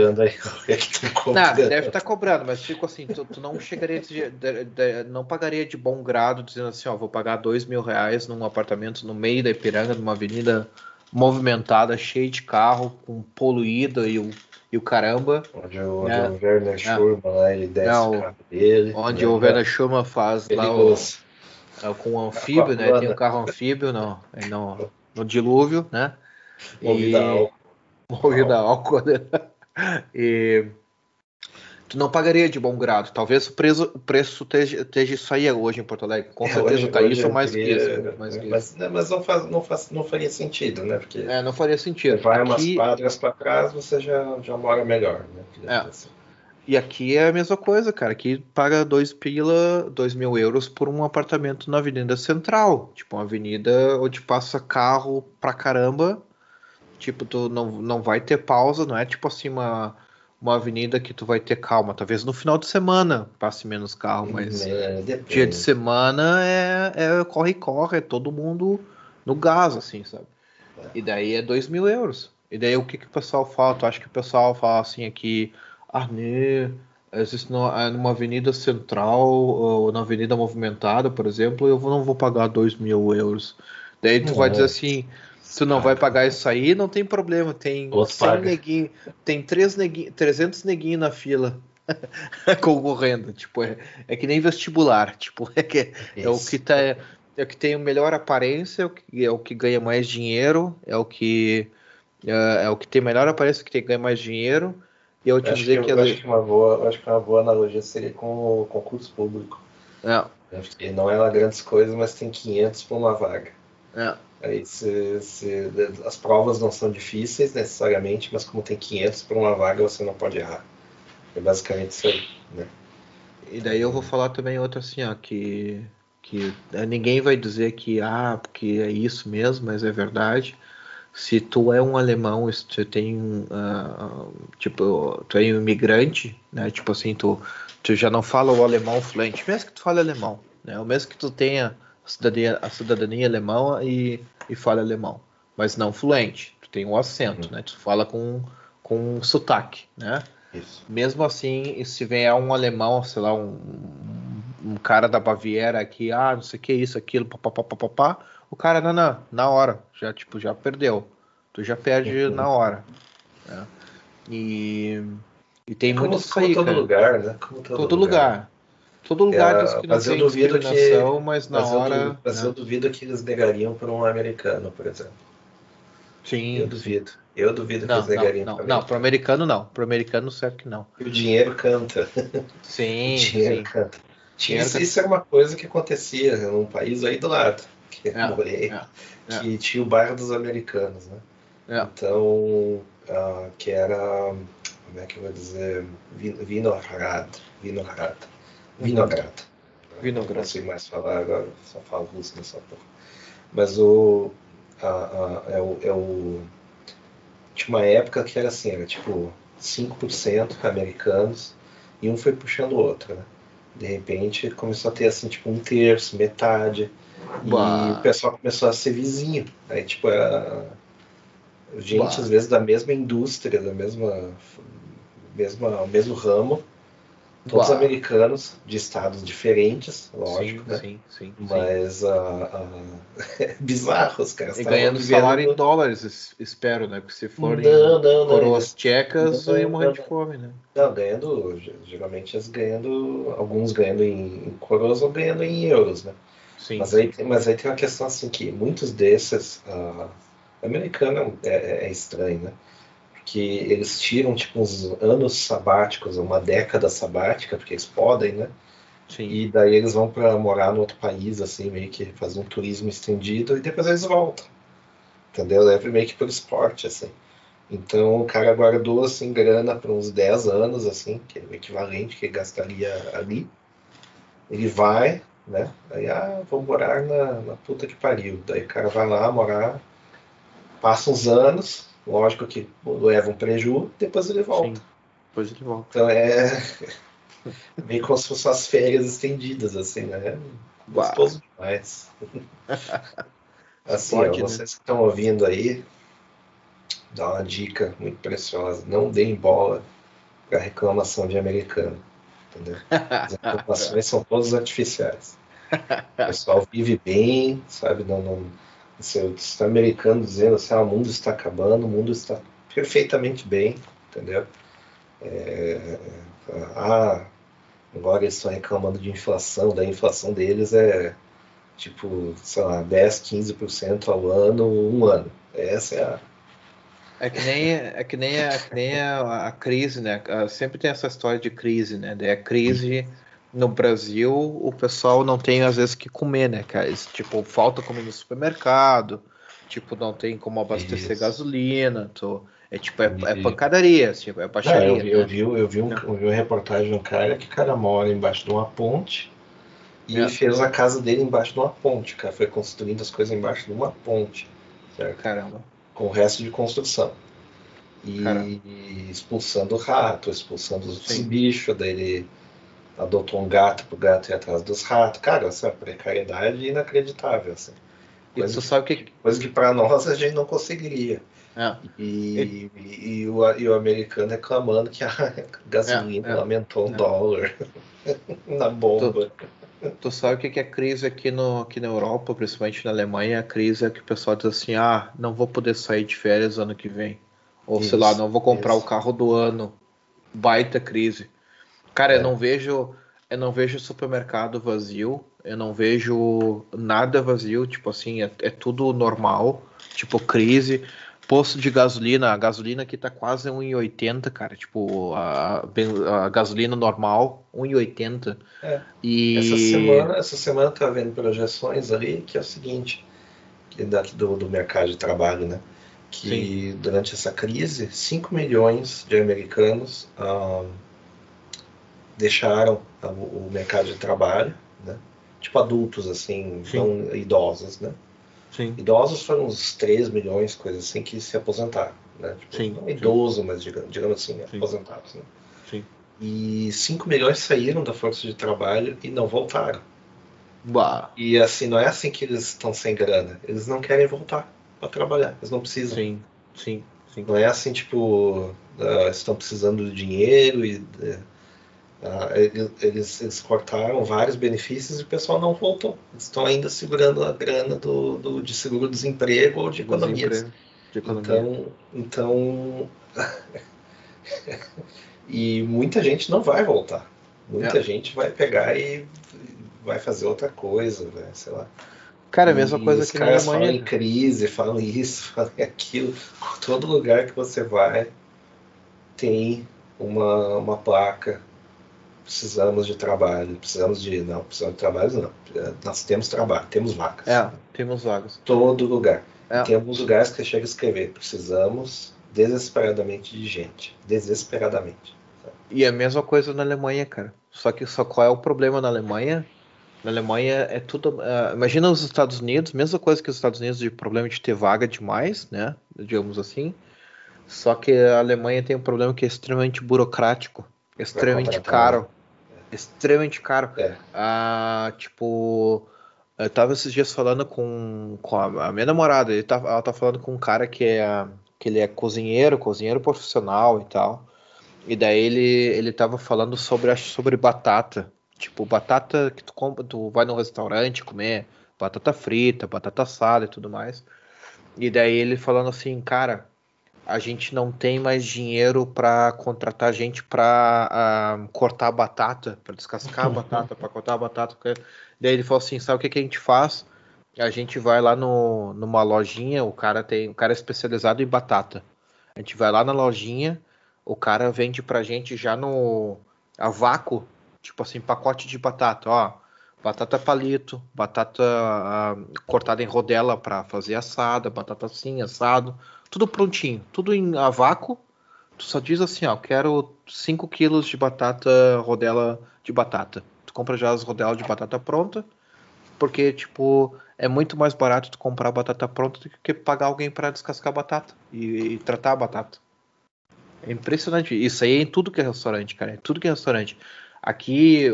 Tá não, deve estar tá cobrando, mas tipo assim, tu, tu não chegaria de, de, de, não pagaria de bom grado dizendo assim, ó, vou pagar dois mil reais num apartamento no meio da Ipiranga, numa avenida movimentada, cheia de carro, com poluída e o e o caramba. Onde o, né? o Werner é. Schurman lá, ele desce Não, o carro dele. Onde né? o Werner Schurman faz lá o, é, com o anfíbio, né? Tem o um carro anfíbio no, no, no dilúvio, né? E... a álcool. Movido a álcool, né? E tu não pagaria de bom grado. Talvez o preço, o preço esteja, esteja isso aí hoje em Porto Alegre. Com é, certeza está isso ou mais que isso. Mais que mas, isso. mas não, faz, não, faz, não faria sentido, né? Porque é, não faria sentido. Vai aqui... umas quadras para trás, você já, já mora melhor, né? É. Assim. E aqui é a mesma coisa, cara. Aqui paga dois pila, dois mil euros por um apartamento na Avenida Central. Tipo, uma avenida onde passa carro pra caramba. Tipo, tu não, não vai ter pausa, não é tipo assim uma uma avenida que tu vai ter calma. Talvez no final de semana passe menos carro, mas é, dia de semana é, é corre corre, é todo mundo no gás, assim, sabe? E daí é dois mil euros. E daí o que, que o pessoal fala? Tu acha que o pessoal fala assim aqui, ah, né? Existe é numa avenida central ou na avenida movimentada, por exemplo, eu não vou pagar dois mil euros. Daí tu vai dizer assim, tu não vai pagar isso aí, não tem problema. Tem 100 neguinho, tem 3 neguinho, 300 neguinhos na fila concorrendo. Tipo, é, é que nem vestibular. Tipo, é, que, é o que tá. É o que tem a melhor aparência, é o que, é o que ganha mais dinheiro, é o que é, é o que tem melhor aparência, que tem ganha mais dinheiro. E eu te acho dizer que, que, acho que uma boa, acho que uma boa analogia seria com o concurso público. É. Não é lá grandes coisas, mas tem 500 por uma vaga. É. Se, se, as provas não são difíceis necessariamente, mas como tem 500 para uma vaga, você não pode errar. É basicamente isso aí, né? E daí eu vou falar também outra assim, ó, que, que é, ninguém vai dizer que, ah, porque é isso mesmo, mas é verdade. Se tu é um alemão, se tu tem, uh, tipo, tu é um imigrante, né, tipo assim, tu, tu já não fala o alemão fluente, mesmo que tu fale alemão, né, o mesmo que tu tenha a cidadania, a cidadania alemã e, e fala alemão, mas não fluente. Tu tem um acento, uhum. né? Tu fala com, com um sotaque, né? Isso. Mesmo assim, se vier um alemão, sei lá, um, um cara da Baviera aqui, ah, não sei o que, isso, aquilo, papapá, o cara, não, não, na hora, já, tipo, já perdeu. Tu já perde uhum. na hora. Né? E, e tem como, muito isso aí, todo cara. lugar, né? Como todo, todo lugar. lugar. Todo lugar é, diz que não tem discriminação, que, mas na mas hora. Eu, mas né? eu duvido que eles negariam para um americano, por exemplo. Sim. Eu duvido. Eu duvido não, que eles negariam não, não, não, para o americano não. Para o americano certo que não. E o dinheiro canta. Sim. o dinheiro sim. canta. isso, isso era uma coisa que acontecia num país aí do lado, que é, morei, é, que é. tinha o bairro dos americanos, né? É. Então, uh, que era, como é que eu vou dizer, Vinograd, Vinograd, Vinograd. Vinograd. Não sei mais falar agora, só falo russo nessa porra. Mas o, a, a, é o, é o. Tinha uma época que era assim, era tipo 5% americanos e um foi puxando o outro, né? De repente começou a ter assim, tipo, um terço, metade. Bah. E o pessoal começou a ser vizinho. Aí, tipo, era gente, bah. às vezes, da mesma indústria, da mesma, mesma mesmo ramo, todos Uau. americanos de estados diferentes, lógico, sim, né? Sim, sim. Mas sim. Uh, uh, é bizarro os caras. E ganhando vivendo... salário em dólares, espero, né? Porque se for não, não, coroas tchecas, não, ia morrer de fome, né? Não, ganhando, geralmente eles ganhando, alguns ganhando em, em coroas ou ganhando em euros, né? Sim. Mas aí, mas aí tem uma questão assim que muitos desses, uh, americano é, é, é estranho, né? Que eles tiram tipo uns anos sabáticos, uma década sabática, porque eles podem, né? Sim. E daí eles vão para morar no outro país, assim, meio que fazer um turismo estendido e depois eles voltam. Entendeu? Leva meio que por esporte, assim. Então o cara guardou assim grana para uns 10 anos, assim, que é o equivalente que ele gastaria ali. Ele vai, né? Aí, ah, vou morar na, na puta que pariu. Daí o cara vai lá morar, passa uns anos, Lógico que leva um prejuízo, depois ele volta. Sim, depois ele volta. Então é meio como se fossem as férias estendidas, assim, né? Gostoso demais. assim, Pode, ó, né? vocês que estão ouvindo aí, dá uma dica muito preciosa. Não deem bola para reclamação de americano. Entendeu? As reclamações são todas artificiais. O pessoal vive bem, sabe? Não, não, Assim, o americano dizendo assim, ah, o mundo está acabando, o mundo está perfeitamente bem, entendeu? É, ah, agora eles estão reclamando de inflação, da inflação deles é tipo, sei lá, 10, 15% ao ano, um ano. Essa é a. É que nem, é que nem, a, que nem a, a, crise, né? Ah, sempre tem essa história de crise, né? A crise no Brasil o pessoal não tem às vezes que comer, né, cara? tipo, falta comida no supermercado, tipo, não tem como abastecer Isso. gasolina, tô, é tipo, é, é pancadaria, tipo, é baixaria. Não, eu, vi, eu, vi, eu, vi um, eu vi uma reportagem de um cara que cara mora embaixo de uma ponte e é. fez a casa dele embaixo de uma ponte, cara. Foi construindo as coisas embaixo de uma ponte, certo? Caramba. Com o resto de construção. E Caramba. expulsando o rato, expulsando os bichos, daí ele adotou um gato pro gato ir atrás dos ratos. Cara, essa precariedade inacreditável, assim. Coisa, que, sabe que... coisa que para nós a gente não conseguiria. É. E, e, e, o, e, o, americano reclamando que a gasolina é, é, aumentou um é. dólar na bomba. Tu, tu sabe o que é crise aqui, no, aqui na Europa, principalmente na Alemanha? A crise é que o pessoal diz assim: ah, não vou poder sair de férias ano que vem. Ou isso, sei lá, não vou comprar isso. o carro do ano. Baita crise. Cara, é. eu não vejo, eu não vejo supermercado vazio, eu não vejo nada vazio, tipo assim, é, é tudo normal, tipo crise. Posto de gasolina, a gasolina aqui tá quase 1,80, cara. Tipo, a, a gasolina normal, 1,80. É. E... Essa semana, essa semana tá vendo projeções ali que é o seguinte, que daqui do, do mercado de trabalho, né? Que Sim. durante essa crise, 5 milhões de americanos um, deixaram o, o mercado de trabalho, né? Tipo adultos, assim, Sim. não idosos, né? Sim. Idosos foram uns 3 milhões, coisas assim, que se aposentaram, né? Tipo, Sim. Não idoso, mas digamos, digamos assim, Sim. aposentados, né? Sim. E 5 milhões saíram da força de trabalho e não voltaram. Bah. E assim, não é assim que eles estão sem grana. Eles não querem voltar para trabalhar. Eles não precisam. Sim, sim, sim. Não é assim, tipo, uh, estão precisando de dinheiro e uh, ah, eles, eles, cortaram vários benefícios e o pessoal não voltou. Eles estão ainda segurando a grana do, do de seguro-desemprego ou de economia. De economia. Então, então e muita gente não vai voltar. Muita é. gente vai pegar e vai fazer outra coisa, né? sei lá. Cara, a mesma coisa que na Alemanha. falam em crise, falam isso, falam aquilo. Todo lugar que você vai tem uma, uma placa precisamos de trabalho, precisamos de. Não, precisamos de trabalho, não. Nós temos trabalho, temos vagas. É, temos vagas. Todo lugar. É. Tem alguns lugares que chega a escrever: precisamos desesperadamente de gente. Desesperadamente. E a mesma coisa na Alemanha, cara. Só que só qual é o problema na Alemanha? Na Alemanha é tudo. Uh, imagina os Estados Unidos, mesma coisa que os Estados Unidos de problema de ter vaga demais, né? Digamos assim. Só que a Alemanha tem um problema que é extremamente burocrático, extremamente caro. Extremamente caro. É. Uh, tipo, eu tava esses dias falando com, com a, a minha namorada, ele tá, ela tá falando com um cara que é que ele é cozinheiro, cozinheiro profissional e tal. E daí ele, ele tava falando sobre, acho, sobre batata. Tipo, batata que tu compra, tu vai no restaurante comer, batata frita, batata assada e tudo mais. E daí ele falando assim, cara, a gente não tem mais dinheiro para contratar gente para uh, ah, cortar a batata, para descascar a batata, para cortar a batata. Daí ele falou assim, sabe o que, que a gente faz? A gente vai lá no, numa lojinha, o cara tem, o cara é especializado em batata. A gente vai lá na lojinha, o cara vende pra gente já no a vácuo, tipo assim, pacote de batata, ó, batata palito, batata uh, cortada em rodela para fazer assada, batata assim, assado, tudo prontinho, tudo em a vácuo. Tu só diz assim, ó, quero 5 quilos de batata rodela de batata. Tu compra já as rodelas de batata pronta, porque tipo é muito mais barato tu comprar batata pronta do que pagar alguém para descascar batata e, e tratar a batata. É impressionante. Isso aí é em tudo que é restaurante, cara. É tudo que é restaurante. Aqui,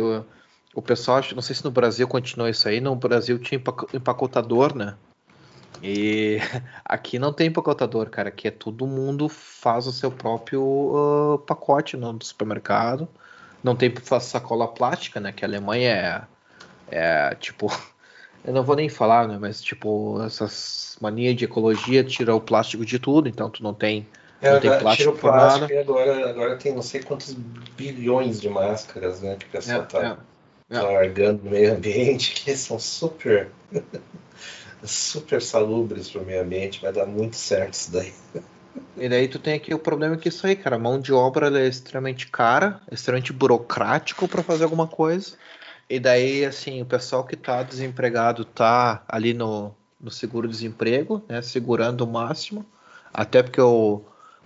o pessoal, não sei se no Brasil continua isso aí. No Brasil tinha empacotador, né? E aqui não tem empacotador, cara. Aqui é todo mundo faz o seu próprio uh, pacote no supermercado. Não tem sacola plástica, né? Que a Alemanha é, é tipo. Eu não vou nem falar, né? Mas tipo, essas manias de ecologia tira o plástico de tudo, então tu não tem é, não tem plástico, tira o plástico e agora, agora tem não sei quantos bilhões de máscaras né, que o pessoal é, tá, é, largando no meio ambiente, que são super, super salubres para o meio ambiente, vai dar muito certo isso daí. E daí tu tem aqui o problema que é isso aí, cara. A mão de obra é extremamente cara, extremamente burocrático para fazer alguma coisa. E daí, assim, o pessoal que tá desempregado tá ali no, no seguro-desemprego, né? Segurando o máximo. Até porque o,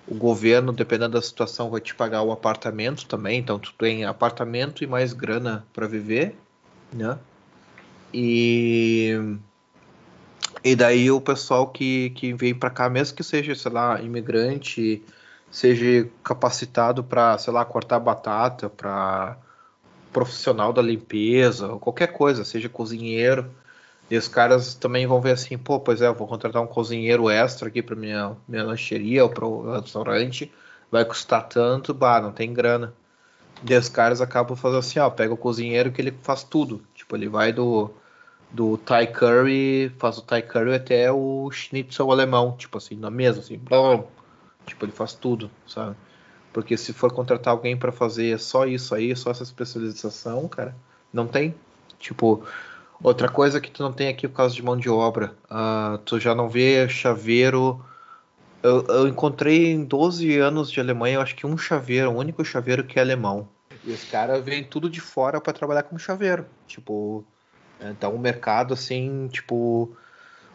o governo, dependendo da situação, vai te pagar o apartamento também. Então, tu tem apartamento e mais grana para viver, né? E e daí o pessoal que, que vem para cá, mesmo que seja, sei lá, imigrante, seja capacitado para, sei lá, cortar batata, para profissional da limpeza, qualquer coisa, seja cozinheiro, e os caras também vão ver assim, pô, pois é, eu vou contratar um cozinheiro extra aqui para minha, minha lancheria ou para o restaurante, vai custar tanto, bah, não tem grana. E os caras acabam fazendo assim, ó, pega o cozinheiro que ele faz tudo. Tipo, ele vai do, do Thai Curry, faz o Thai Curry até o schnitzel alemão, tipo assim, na mesa, assim, blum, tipo, ele faz tudo, sabe? Porque se for contratar alguém para fazer só isso aí, só essa especialização, cara, não tem. Tipo, Outra coisa que tu não tem aqui por causa de mão de obra, uh, tu já não vê chaveiro. Eu, eu, encontrei em 12 anos de Alemanha, eu acho que um chaveiro, o único chaveiro que é alemão. E os caras vêm tudo de fora para trabalhar como chaveiro. Tipo, então o mercado, assim, tipo,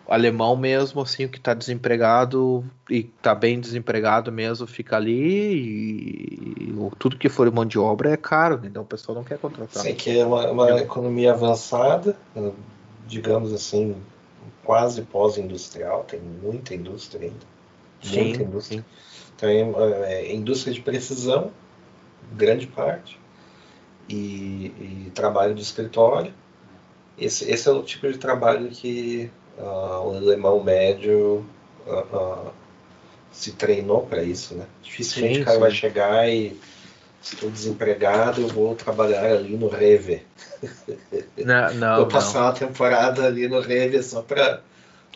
alemão mesmo, assim, o que está desempregado e está bem desempregado mesmo, fica ali e, e, tudo que for mão de obra é caro, então o pessoal não quer contratar. Sim, que é uma, uma economia avançada, digamos assim, quase pós-industrial, tem muita indústria ainda. Sim, muita indústria. Sim. Então é, é indústria de precisão, grande parte, e, e trabalho de escritório. Esse, esse é o tipo de trabalho que uh, o alemão médio uh, uh, se treinou para isso, né? Dificilmente sim, o cara sim. vai chegar e estou desempregado, eu vou trabalhar ali no Reve. Não, não. vou passar não. uma temporada ali no Reve só para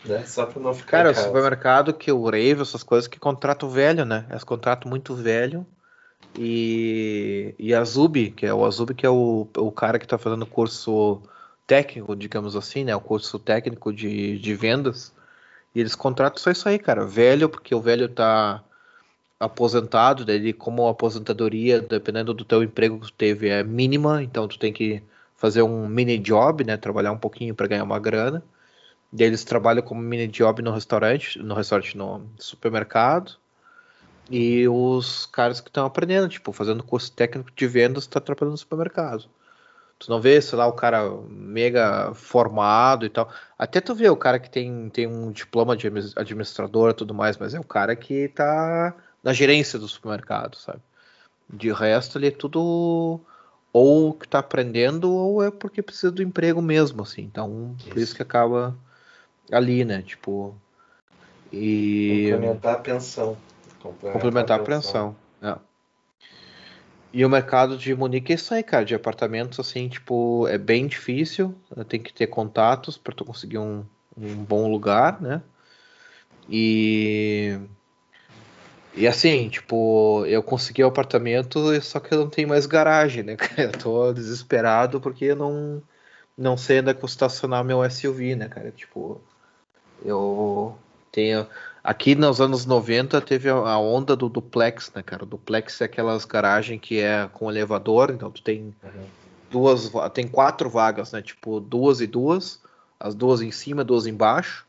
né? Só para não ficar. Cara, o supermercado que o Rave, essas coisas que contrato velho, né? Elas contrato muito velho. E, e a Zub, que é o Azub, que é o, o cara que está fazendo curso técnico, digamos assim, né? O curso técnico de, de vendas. E eles contratam só isso aí, cara. Velho, porque o velho tá aposentado, daí como a aposentadoria, dependendo do teu emprego que tu teve, é mínima, então tu tem que fazer um mini job, né? Trabalhar um pouquinho para ganhar uma grana. E eles trabalham como mini job no restaurante, no restaurante, no supermercado. E os caras que estão aprendendo, tipo, fazendo curso técnico de vendas, tá trabalhando no supermercado. Tu não vê, sei lá, o cara mega formado e tal. Até tu vê o cara que tem, tem um diploma de administrador e tudo mais, mas é o cara que tá na gerência do supermercado, sabe? De resto, ele é tudo ou que tá aprendendo ou é porque precisa do emprego mesmo, assim. Então, isso. por isso que acaba ali, né? Tipo. E... Complementar a pensão. Complementar, complementar a pensão. É. E o mercado de Munique é isso aí, cara, de apartamentos, assim, tipo, é bem difícil, tem que ter contatos para tu conseguir um, um bom lugar, né? E e assim, tipo, eu consegui o um apartamento, só que eu não tenho mais garagem, né? Eu tô desesperado porque eu não não sei ainda como estacionar meu SUV, né, cara? Tipo, eu tenho Aqui nos anos 90 teve a onda do duplex, né, cara? O duplex é aquelas garagens que é com elevador, então tu tem uhum. duas, tem quatro vagas, né? Tipo, duas e duas, as duas em cima, duas embaixo.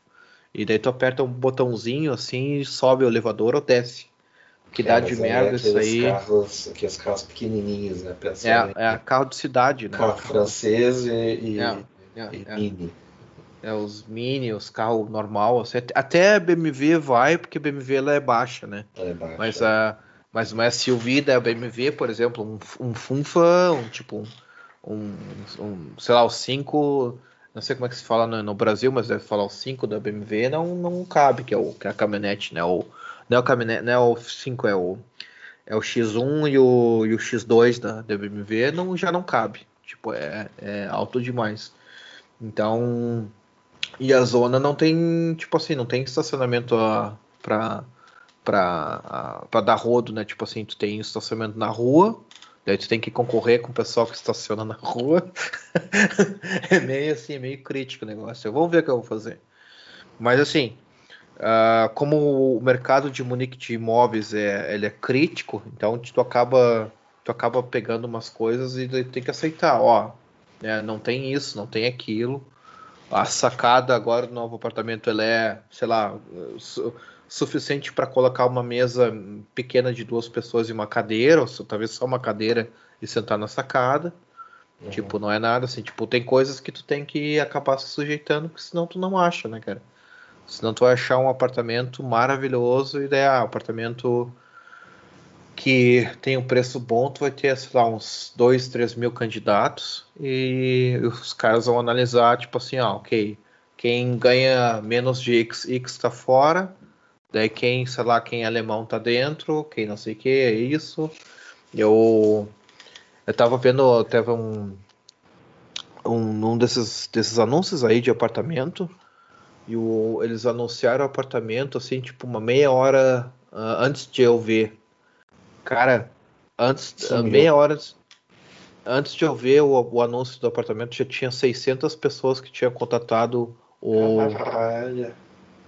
E daí tu aperta um botãozinho assim e sobe o elevador ou desce. Que dá de merda isso aí. Carros, aqueles carros pequenininhos, né? Pensando é, é carro de cidade, né? Carro francês e, e, é, é, e é. mini é, os Mini, os carros normal, assim, até BMW vai, porque BMW ela é baixa, né? É baixa. Mas a mas uma SUV da BMW, por exemplo, um, um Funfa, um tipo um, um, um sei lá, o 5, não sei como é que se fala no, no, Brasil, mas deve falar o 5 da BMW, não, não cabe, que é, o, que é a caminhonete, né? O, não é o caminhonete, não é o 5, é o, é o X1 e o, e o X2 da, da BMW, não, já não cabe. Tipo, é, é alto demais. Então, e a zona não tem, tipo assim, não tem estacionamento para para dar rodo, né? Tipo assim, tu tem estacionamento na rua, daí tu tem que concorrer com o pessoal que estaciona na rua. é meio assim, é meio crítico o negócio. Vamos ver o que eu vou fazer. Mas assim, uh, como o mercado de Munique de imóveis é, ele é crítico, então tu acaba tu acaba pegando umas coisas e tem que aceitar, ó, né, não tem isso, não tem aquilo a sacada agora do novo apartamento ela é, sei lá, su suficiente para colocar uma mesa pequena de duas pessoas e uma cadeira, ou talvez só uma cadeira e sentar na sacada. Uhum. Tipo, não é nada assim. Tipo, tem coisas que tu tem que acabar se sujeitando, porque senão tu não acha, né, cara? Senão tu vai achar um apartamento maravilhoso e daí, ah, apartamento que tem um preço bom, tu vai ter, sei lá, uns 2, 3 mil candidatos e os caras vão analisar, tipo assim, ah, ok, quem ganha menos de X, X tá fora, daí quem, sei lá, quem é alemão tá dentro, quem não sei o que, é isso. Eu, eu tava vendo, teve um, um, um desses, desses anúncios aí de apartamento, e o, eles anunciaram o apartamento, assim, tipo, uma meia hora uh, antes de eu ver Cara, antes, Sumiu. meia hora antes de eu ver o, o, anúncio do apartamento, já tinha 600 pessoas que tinham contatado o. Caralho.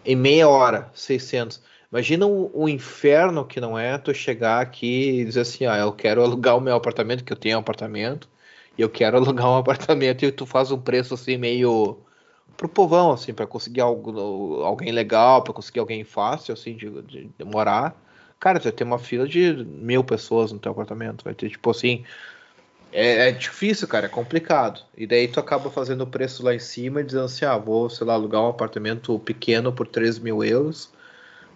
Em meia hora, 600. Imagina o, o, inferno que não é tu chegar aqui e dizer assim: ah, eu quero alugar o meu apartamento, que eu tenho um apartamento, e eu quero alugar um apartamento, e tu faz um preço assim meio. pro povão, assim, para conseguir algo, alguém legal, para conseguir alguém fácil, assim, de, de, de morar. Cara, você tem uma fila de mil pessoas no teu apartamento. Vai ter, tipo assim. É, é, difícil, cara, é complicado. E daí tu acaba fazendo o preço lá em cima e dizendo assim: ah, vou, sei lá, alugar um apartamento pequeno por 3 mil euros.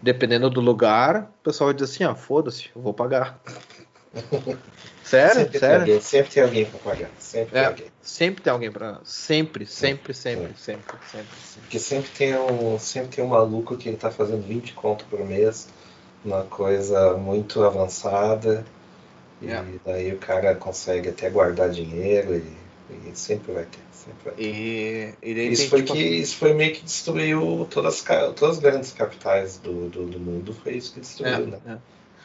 Dependendo do lugar, o pessoal vai dizer assim: ah, foda-se, eu vou pagar. sério? Sempre sério? Tem alguém, sempre tem alguém pra pagar. Sempre é, tem alguém. Sempre tem alguém pra. Sempre, sempre, sempre, sempre, sempre, sempre. Porque sempre tem um, sempre tem um maluco que ele tá fazendo 20 conto por mês uma coisa muito avançada yeah. e daí o cara consegue até guardar dinheiro e, e sempre vai ter. Sempre vai ter. E, e isso, foi tipo... que, isso foi meio que destruiu todas, todas as grandes capitais do, do, do mundo, foi isso que destruiu, é, né? É.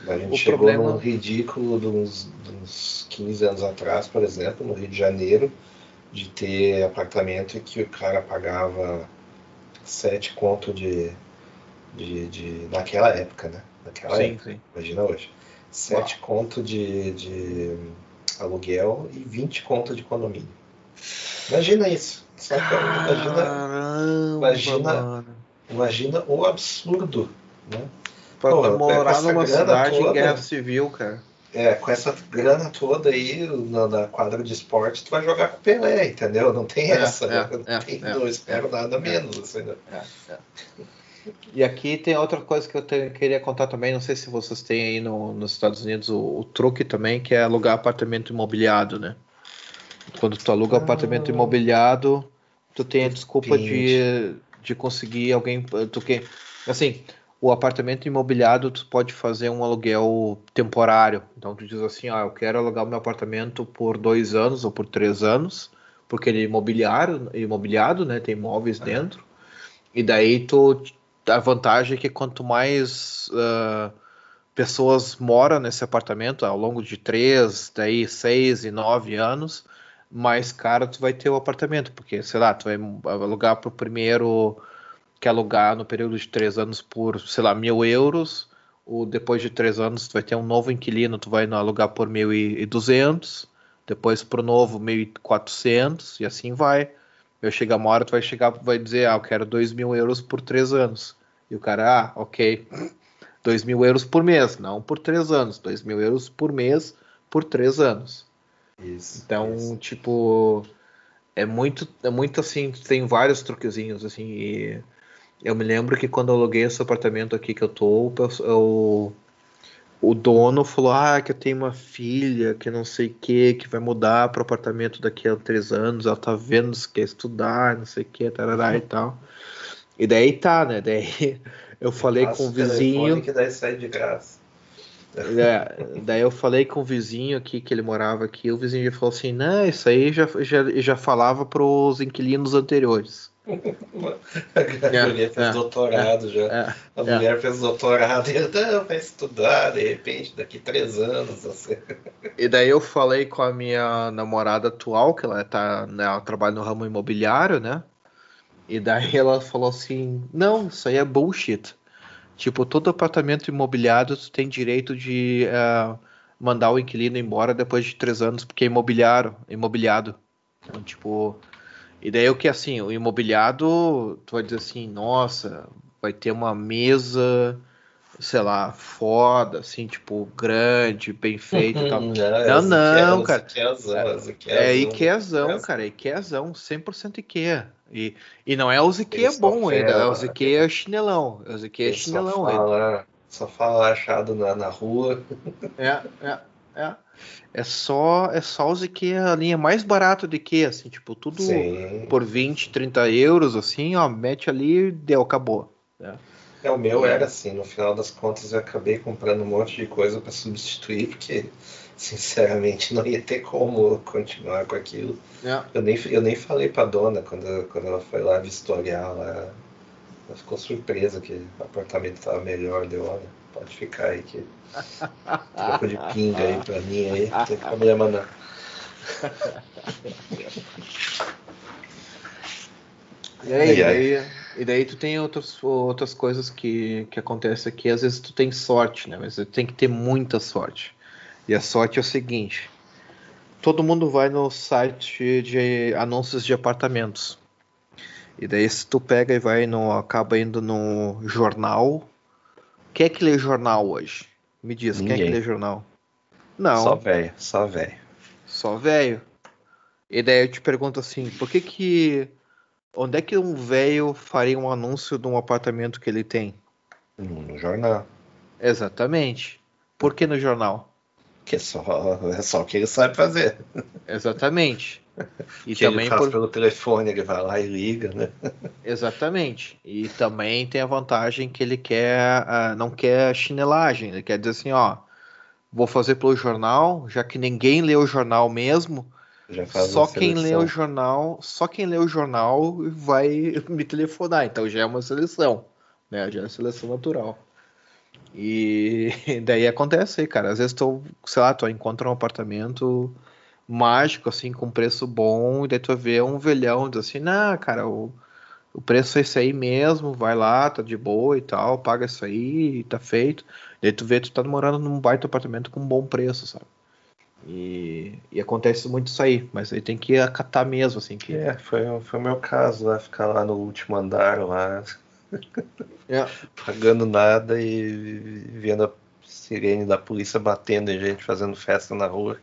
A gente o chegou problema... num ridículo de uns, de uns 15 anos atrás, por exemplo, no Rio de Janeiro, de ter apartamento que o cara pagava sete conto de, de, de naquela época, né? Naquela sim, época. Sim. Imagina hoje. 7 conto de, de aluguel e 20 conto de condomínio. Imagina isso. Imagina, imagina, imagina o absurdo, né? Pra Pô, morar numa cidade toda, em guerra civil, cara. É, com essa grana toda aí na, na, quadra de esporte, tu vai jogar com o Pelé, entendeu? Não tem é, essa. É, não, é, tem, não espero nada menos. Assim, né? E aqui tem outra coisa que eu te, queria contar também, não sei se vocês têm aí no, nos Estados Unidos o, o, truque também, que é alugar apartamento imobiliado, né? Quando tu aluga ah, apartamento imobiliado, tu tem a desculpa de, de conseguir alguém. Tu que, assim, o apartamento imobiliado tu pode fazer um aluguel temporário. Então tu diz assim, ah, eu quero alugar o meu apartamento por dois anos ou por três anos, porque ele é imobiliário, imobiliado, né? Tem imóveis dentro. E daí tu a vantagem é que quanto mais uh, pessoas moram nesse apartamento ao longo de três, daí seis e nove anos, mais caro tu vai ter o apartamento, porque sei lá, tu vai alugar para o primeiro que alugar no período de três anos por, sei lá, mil euros, ou depois de três anos tu vai ter um novo inquilino, tu vai alugar por mil e duzentos, depois para o novo mil e quatrocentos e assim vai. Eu chegar uma hora, tu vai chegar, vai dizer, ah, eu quero dois mil euros por três anos. E o cara, ah, ok, 2 mil euros por mês, não por três anos, 2 mil euros por mês por três anos. Isso, então, isso. tipo, é muito, é muito assim, tem vários truquezinhos, assim, e eu me lembro que quando eu aluguei esse apartamento aqui que eu tô, eu, o dono falou, ah, que eu tenho uma filha, que não sei o que, que vai mudar para o apartamento daqui a três anos, ela tá vendo se quer estudar, não sei o que, tarará e tal. E daí tá, né? Daí eu falei com o vizinho. Que daí sai de graça. É, daí eu falei com o vizinho aqui que ele morava aqui, o vizinho já falou assim, não, isso aí já, já, já falava para os inquilinos anteriores. A mulher é, fez é, doutorado é, já. A mulher fez doutorado e não, vai estudar, de repente, daqui três anos. Assim. E daí eu falei com a minha namorada atual, que ela tá, né, ela trabalha no ramo imobiliário, né? E daí ela falou assim: não, isso aí é bullshit. Tipo, todo apartamento imobiliário tu tem direito de uh, mandar o inquilino embora depois de três anos, porque é imobiliário, imobiliado. Então, tipo, e daí o que assim, o imobiliado, tu vai dizer assim, nossa, vai ter uma mesa, sei lá, foda, assim, tipo, grande, bem feito e tal. não, não, cara. É Ikeazão, cara, Ikeazão, 100% Ikea. E, e não é o Ziquê bom ainda, é o Ziquê é chinelão. É o Ziquê é chinelão só fala, ainda. Só fala achado na, na rua. É, é, é. É só, é só o Ziquê a linha mais barata de que, assim, tipo, tudo Sim. por 20, 30 euros, assim, ó, mete ali deu, acabou. É. É, o meu era assim, no final das contas eu acabei comprando um monte de coisa para substituir, porque sinceramente não ia ter como continuar com aquilo. É. Eu, nem, eu nem falei pra dona quando, quando ela foi lá vistoriar lá. Ela ficou surpresa que o apartamento estava melhor, deu, olha, pode ficar aí que troco de pinga aí pra mim aí, tem problema não. E aí, e aí, e daí tu tem outros, outras coisas que, que acontecem aqui, às vezes tu tem sorte, né? Mas tu tem que ter muita sorte. E a sorte é o seguinte: todo mundo vai no site de anúncios de apartamentos. E daí se tu pega e vai no acaba indo no jornal. Quem é que lê jornal hoje? Me diz, Ninguém. quem é que lê jornal? Não. Só velho, só velho. Só velho. E daí eu te pergunto assim, por que que onde é que um velho faria um anúncio de um apartamento que ele tem? No jornal. Exatamente. Por que no jornal? Que é só, é só o que ele sabe fazer. Exatamente. E que também ele faz por... pelo telefone, ele vai lá e liga, né? Exatamente. E também tem a vantagem que ele quer, uh, não quer chinelagem. Ele quer dizer assim, ó, vou fazer pelo jornal, já que ninguém lê o jornal mesmo. só quem lê o jornal, só quem lê o jornal vai me telefonar. Então já é uma seleção, né? Já é uma seleção natural. E daí acontece aí, cara. Às vezes tu, sei lá, tu encontra um apartamento mágico, assim, com preço bom, e daí tu vê um velhão diz assim, não, cara, o, o preço é esse aí mesmo, vai lá, tá de boa e tal, paga isso aí, tá feito. E daí tu vê, tu tá morando num baita apartamento com um bom preço, sabe? E, e, acontece muito isso aí, mas aí tem que acatar mesmo, assim. Que... É, foi, foi o meu caso, lá, ficar lá no último andar, lá, é. Pagando nada e vendo sirene da polícia batendo em gente, fazendo festa na rua,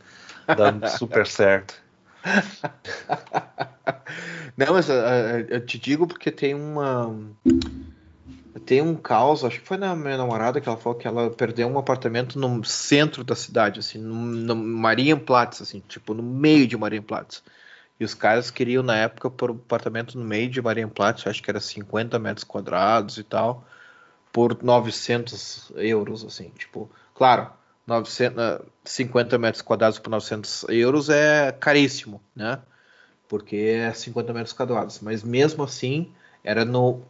dando super certo. Não, mas uh, eu te digo porque tem uma. Tem um caos, acho que foi na minha namorada que ela falou que ela perdeu um apartamento no centro da cidade, assim, no, no Marienplatz, assim, tipo, no meio de Marienplatz. E os caras queriam, na época, por um apartamento no meio de Marienplatz, acho que era 50 metros quadrados e tal, por 900 euros, assim, tipo, claro, 900, 50 metros quadrados por 900 euros é caríssimo, né? Porque é 50 metros quadrados, mas mesmo assim, era no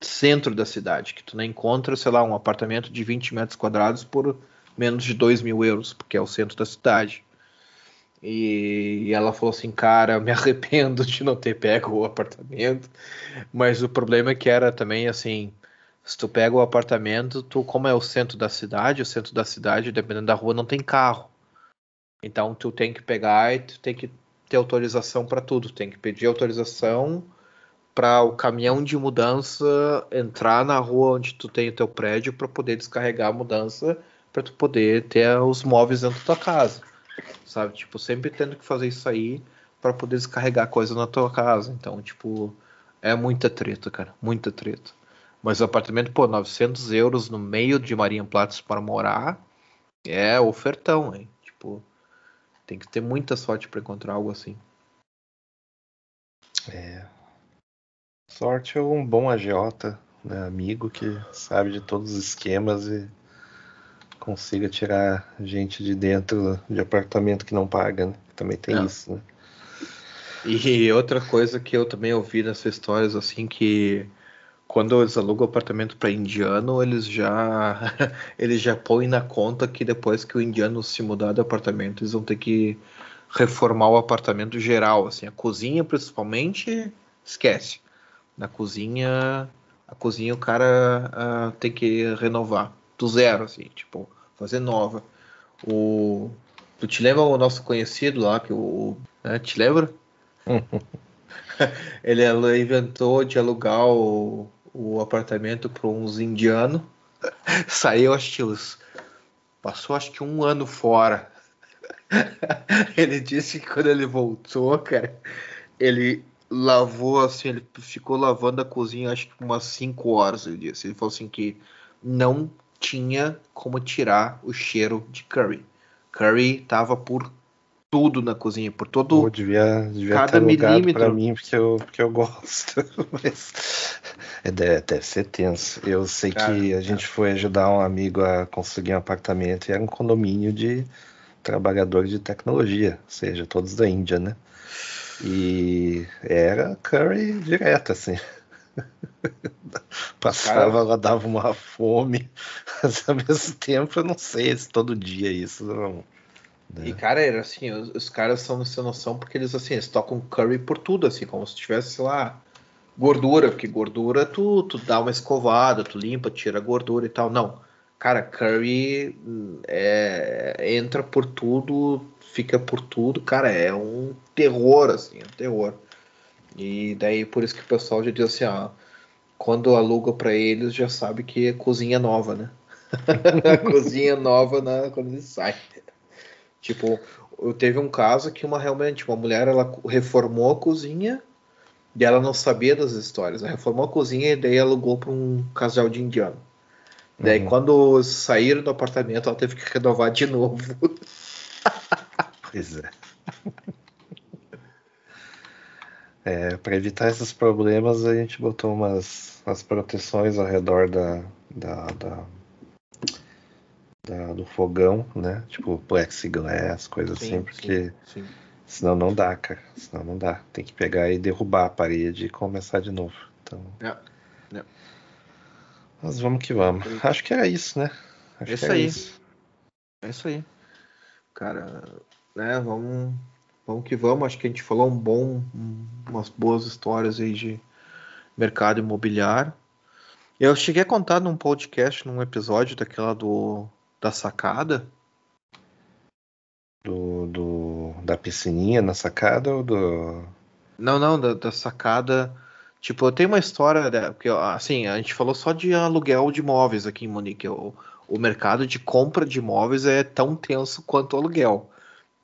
centro da cidade, que tu não encontra, sei lá, um apartamento de 20 metros quadrados por menos de 2 mil euros, porque é o centro da cidade. E ela falou assim, cara, me arrependo de não ter pego o apartamento, mas o problema é que era também assim, se tu pega o apartamento, tu como é o centro da cidade, o centro da cidade, dependendo da rua, não tem carro. Então tu tem que pegar e tu tem que ter autorização para tudo, tem que pedir autorização para o caminhão de mudança entrar na rua onde tu tem o teu prédio para poder descarregar a mudança para tu poder ter os móveis dentro da tua casa. Sabe? Tipo, sempre tendo que fazer isso aí para poder descarregar coisa na tua casa. Então, tipo, é muita treta, cara, muita treta. Mas o apartamento, pô, 900 euros no meio de Marienplatz para morar é ofertão, hein? Tipo, tem que ter muita sorte para encontrar algo assim. É, Sorte é um bom agiota, né, amigo que sabe de todos os esquemas e consiga tirar gente de dentro de apartamento que não paga, né? Também tem não. isso, né? E outra coisa que eu também ouvi nessas histórias, assim, que quando eles alugam apartamento para indiano, eles já eles já põem na conta que depois que o indiano se mudar de apartamento, eles vão ter que reformar o apartamento geral, assim, a cozinha principalmente, esquece na cozinha, a cozinha o cara uh, tem que renovar do zero, assim, tipo, fazer nova. O, tu te lembra o nosso conhecido lá, que o. Né, te lembra? ele, inventou de alugar o, o apartamento para uns indianos. Saiu, acho que os, passou acho que um ano fora. ele disse que quando ele voltou, cara, ele lavou assim, ele ficou lavando a cozinha acho que umas 5 horas, ele disse. Ele falou assim que não tinha como tirar o cheiro de curry. Curry tava por tudo na cozinha, por todo Pô, devia, devia cada milímetro para mim porque eu, porque eu gosto, mas deve, deve ser tenso. Eu sei cara, que a cara. gente foi ajudar um amigo a conseguir um apartamento e era um condomínio de trabalhadores de tecnologia, ou seja, todos da Índia, né? E era curry direto, assim. Passava, ela dava uma fome, mas ao mesmo tempo eu não sei se todo dia isso não. Né? E cara, era assim, os, os, caras são sem noção porque eles assim, eles tocam curry por tudo, assim, como se tivesse, sei lá, gordura, porque gordura tu, tu dá uma escovada, tu limpa, tira a gordura e tal. Não. Cara, curry é, entra por tudo, fica por tudo, cara, é um terror, assim, um terror. E daí por isso que o pessoal já diz assim, quando aluga para eles já sabe que é cozinha nova, né? cozinha nova na, quando ele sai. Tipo, eu teve um caso que uma realmente uma mulher ela reformou a cozinha e ela não sabia das histórias. Ela reformou a cozinha e daí alugou para um casal de indiano. Daí uhum. quando saíram do apartamento ela teve que renovar de novo. Pois é. é para evitar esses problemas, a gente botou umas, umas proteções ao redor da, da, da, da do fogão, né? Tipo plexiglass, coisa sim, assim, porque sim, sim. Senão não dá, cara. Senão não dá. Tem que pegar e derrubar a parede e começar de novo. Então. É. É. Mas vamos que vamos. Acho que era isso, né? Acho isso aí. Isso. É isso aí. Cara, né? Vamos, vamos que vamos. Acho que a gente falou um bom, umas boas histórias aí de mercado imobiliário. Eu cheguei a contar num podcast, num episódio daquela do da sacada. Do, do da piscininha na sacada ou do Não, não, da, da sacada. Tipo, eu tenho uma história, porque assim, a gente falou só de aluguel de imóveis aqui em Munique. O, o mercado de compra de imóveis é tão tenso quanto o aluguel,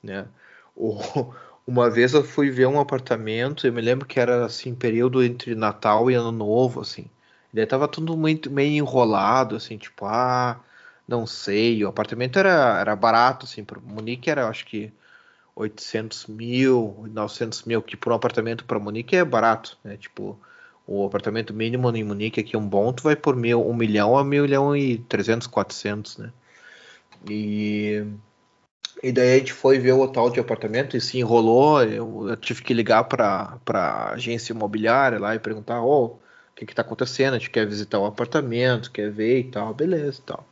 né? O, uma vez eu fui ver um apartamento, eu me lembro que era assim, período entre Natal e Ano Novo, assim. E daí tava tudo muito meio enrolado, assim, tipo, ah, não sei. O apartamento era, era barato, assim, para Munique era, acho que 800 mil, 900 mil, que por um apartamento para Munique é barato, né? Tipo, o apartamento mínimo em Munique aqui, um bom, tu vai por mil, um milhão a mil milhão e trezentos, quatrocentos, né? E, e daí a gente foi ver o tal de apartamento e se enrolou. Eu, eu tive que ligar para a agência imobiliária lá e perguntar: oh, o que está acontecendo? A gente quer visitar o apartamento, quer ver e tal, beleza e tal.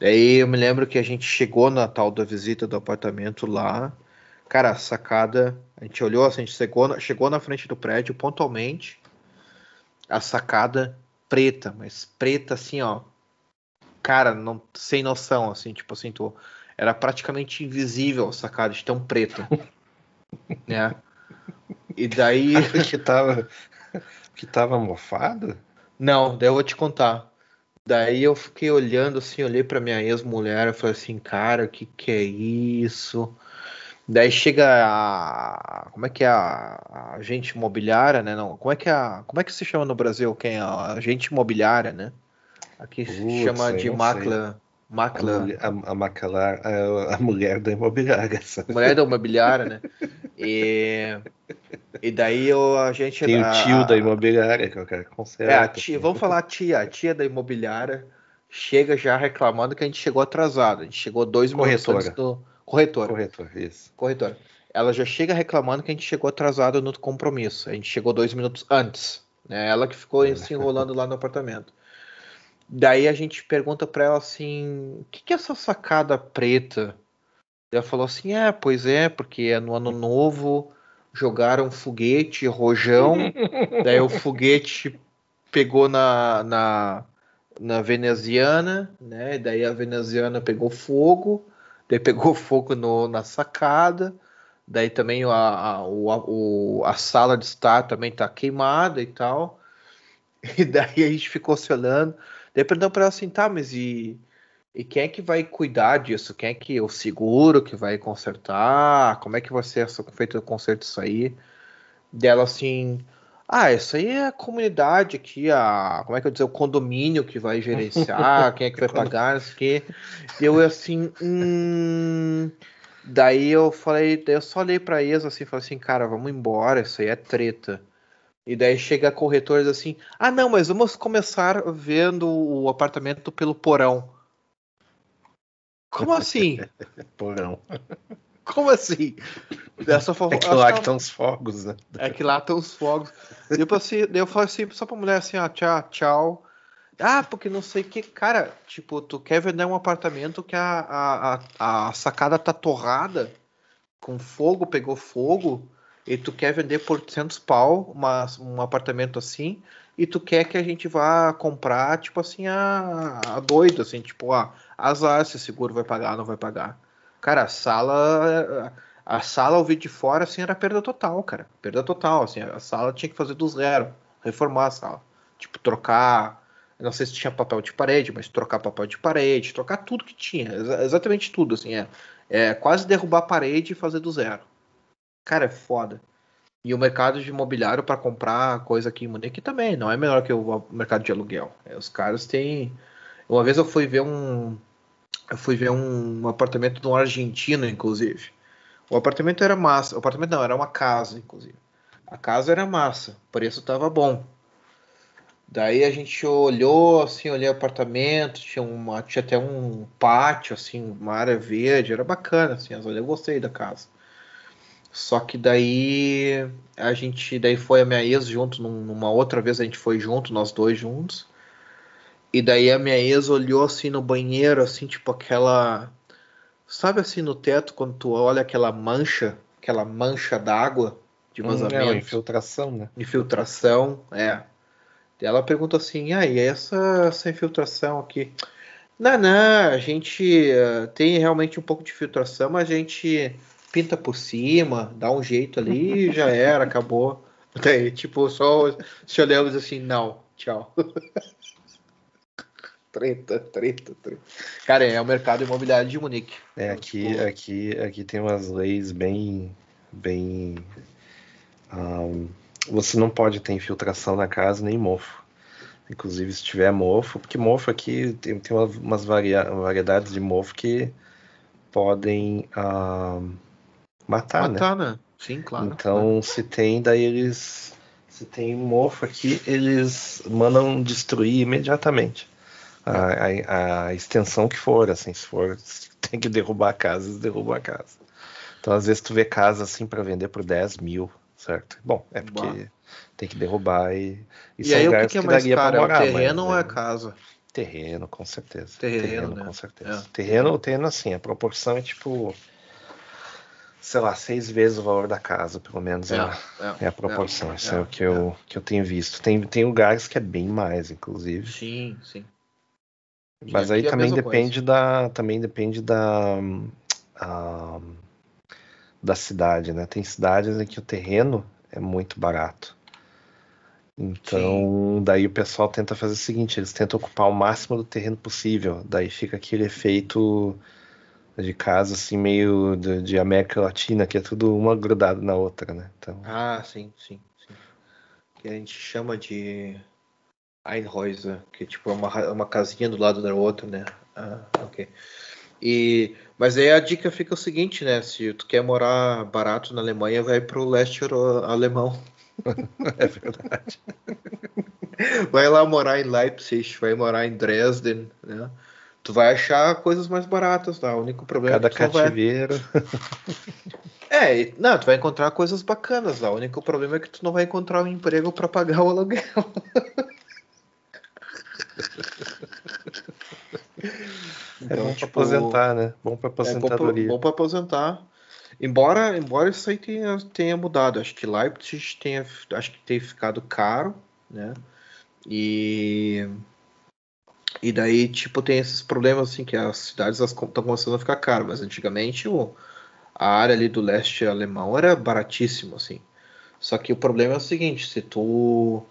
Daí eu me lembro que a gente chegou na tal da visita do apartamento lá. Cara, a sacada, a gente olhou, assim, a gente chegou, chegou na frente do prédio pontualmente a sacada preta, mas preta assim, ó. Cara, não sem noção, assim, tipo assim, tu, era praticamente invisível a sacada de tão preta. né? E daí. que tava. Que tava mofado? Não, daí eu vou te contar. Daí eu fiquei olhando assim, olhei para minha ex-mulher, eu falei assim, cara, o que que é isso? Daí chega a. Como é que é a, agente imobiliária, né? Não, como é que é a, Como é que se chama no Brasil? Quem é a agente imobiliária, né? Aqui se chama de macla. Macla. A, a, a, macalar, a, a, mulher da imobiliária. Sabe? Mulher da imobiliária, né? E, e daí eu, a gente. Tem o tio da imobiliária que eu quero consertar. É, a tia, vamos falar a tia, a tia da imobiliária chega já reclamando que a gente chegou atrasado. A gente chegou dois minutos antes do Corretora. Corretora, isso. Corretora. Ela já chega reclamando que a gente chegou atrasado no compromisso. A gente chegou dois minutos antes. Né? Ela que ficou é. se enrolando lá no apartamento. Daí a gente pergunta para ela assim: o que, que é essa sacada preta? Ela falou assim: é, pois é, porque é no ano novo jogaram foguete, rojão. daí o foguete pegou na, na, na veneziana, né? Daí a veneziana pegou fogo. Daí pegou fogo no, na sacada. Daí também a, a, o, a sala de estar também tá queimada e tal. E daí a gente ficou se olhando. Daí perguntou para ela assim, tá, mas e, e quem é que vai cuidar disso? Quem é que o seguro que vai consertar? Como é que vai ser feito o conserto disso aí? Dela assim, ah, isso aí é a comunidade aqui, a, como é que eu dizer, o condomínio que vai gerenciar, quem é que vai pagar, isso aqui. Eu assim, hum... daí eu falei, daí eu só olhei para eles assim, falei assim, cara, vamos embora, isso aí é treta. E daí chega a corretora assim, ah não, mas vamos começar vendo o apartamento pelo porão. Como assim? porão. Como assim? Dessa forma, é que lá que estão os fogos, né? É que lá estão os fogos. Depois assim, eu falei assim, só pra mulher assim, ó, tchau, tchau. Ah, porque não sei o que. Cara, tipo, tu quer vender um apartamento que a, a, a, sacada tá torrada, com fogo, pegou fogo, e tu quer vender por 800 pau uma, um apartamento assim, e tu quer que a gente vá comprar, tipo assim, a, a doido, assim, tipo, ah, azar se seguro vai pagar, não vai pagar. Cara, a sala. A sala ao de fora, assim, era perda total, cara. Perda total, assim. A sala tinha que fazer do zero. Reformar a sala. Tipo, trocar. Não sei se tinha papel de parede, mas trocar papel de parede, trocar tudo que tinha. Exatamente tudo, assim. É, é quase derrubar a parede e fazer do zero. Cara, é foda. E o mercado de imobiliário para comprar coisa aqui em Munique também não é melhor que o mercado de aluguel. É, os caras têm. Uma vez eu fui ver um, eu fui ver um, um apartamento de um argentino, inclusive. O apartamento era massa. O apartamento não, era uma casa, inclusive. A casa era massa, o preço estava bom. Daí a gente olhou, assim, olhei o apartamento, tinha, uma, tinha até um pátio, assim, uma área verde, era bacana, assim, eu gostei da casa. Só que daí a gente, daí foi a minha ex junto, numa outra vez a gente foi junto, nós dois juntos. E daí a minha ex olhou assim no banheiro, assim, tipo aquela. Sabe assim no teto, quando tu olha aquela mancha, aquela mancha d'água de vazamento? Hum, é, infiltração, né? Infiltração, é. E ela pergunta assim: ah, e essa, essa infiltração aqui? Não, não, a gente uh, tem realmente um pouco de filtração, mas a gente pinta por cima, dá um jeito ali e já era, acabou. Daí, tipo, só se olhamos assim, não, tchau. treta, treta, treta. Cara, é o mercado imobiliário de Munique. É, aqui, aqui, aqui tem umas leis bem, bem. Um, você não pode ter infiltração na casa nem mofo. Inclusive, se tiver mofo, porque mofo aqui tem, tem umas varia, variedades de mofo que podem uh, matar, matar, né? né? Sim, claro. Então, se tem, daí eles. Se tem mofo aqui, eles mandam destruir imediatamente. A, a, a, extensão que for, assim, se for, tem que derrubar a casa, eles derrubam a casa. Então, às vezes, tu vê casa assim para vender por 10 mil, certo? Bom, é porque Boa. tem que derrubar e. E, e aí, o que, que é mais caro? Morar, é o terreno mas, ou é a casa? Terreno, com certeza. Terreno, terreno né? com certeza. É. Terreno, terreno, assim, a proporção é tipo sei lá, seis vezes o valor da casa, pelo menos é, é, é, é a proporção. É, Isso é, o que eu, que eu tenho visto. Tem, tem lugares que é bem mais, inclusive. Sim, sim. Mas aí também depende coisa. da. Também depende da. Uh, da cidade, né? Tem cidades em que o terreno é muito barato. Então, Sim. daí o pessoal tenta fazer o seguinte: eles tentam ocupar o máximo do terreno possível. Daí fica aquele efeito de casa assim meio de, de, América Latina, que é tudo uma grudada na outra, né? Então... Ah, sim, sim, sim. Que a gente chama de Einhäuser, que tipo é uma, uma casinha do lado da outra, né? Ah, ok. E, mas aí a dica fica o seguinte, né? Se tu quer morar barato na Alemanha, vai pro leste alemão. é verdade. Vai lá morar em Leipzig, vai morar em Dresden, né? tu vai achar coisas mais baratas lá. O único problema Cada é que tu cativeiro. Vai... É, não, tu vai encontrar coisas bacanas lá. O único problema é que tu não vai encontrar um emprego para pagar o aluguel. Então, é bom tipo, pra aposentar, né? Bom pra aposentadoria. É bom, pra, bom aposentar. Embora, embora isso aí tenha, tenha mudado. Acho que Leipzig tenha, acho que tenha ficado caro, né? E e daí, tipo, tem esses problemas, assim, que as cidades estão começando a ficar caras. Mas antigamente o, a área ali do leste alemão era baratíssimo, assim. Só que o problema é o seguinte, se tu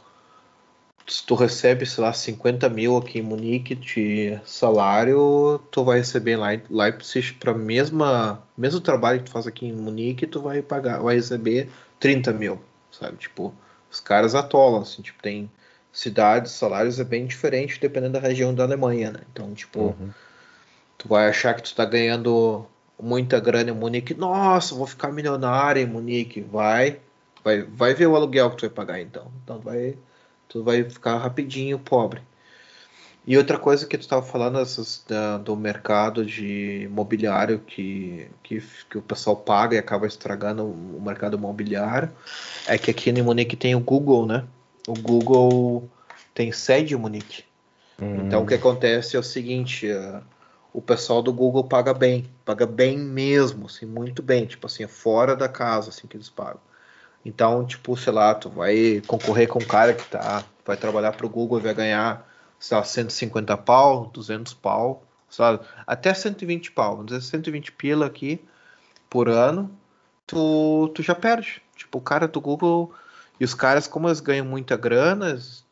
se tu recebe, sei lá, 50 mil aqui em Munique de salário, tu vai receber lá em Leipzig para mesma mesmo trabalho que tu faz aqui em Munique, tu vai pagar, vai receber 30 mil, sabe? Tipo, os caras atolam, assim, tipo, tem cidades, salários é bem diferente dependendo da região da Alemanha, né? Então, tipo, uhum. tu vai achar que tu tá ganhando muita grana em Munique. Nossa, vou ficar milionário em Munique. Vai, vai, vai ver o aluguel que tu vai pagar então. Então vai, tu vai ficar rapidinho pobre. E outra coisa que tu estava falando essas, da, do mercado de imobiliário que, que, que, o pessoal paga e acaba estragando o mercado imobiliário é que aqui em Munique tem o Google, né? o Google tem sede em Munique. Hum. Então o que acontece é o seguinte, uh, o pessoal do Google paga bem, paga bem mesmo, assim, muito bem, tipo assim, fora da casa, assim, que eles pagam. Então, tipo, sei lá, tu vai concorrer com um cara que tá, vai trabalhar pro Google e vai ganhar, sei lá, 150 pau, 200 pau, sabe? Até 120 pau, vamos dizer 120 pila aqui por ano, tu, tu já perde. Tipo, o cara do Google e os caras, como eles ganham muita grana, os,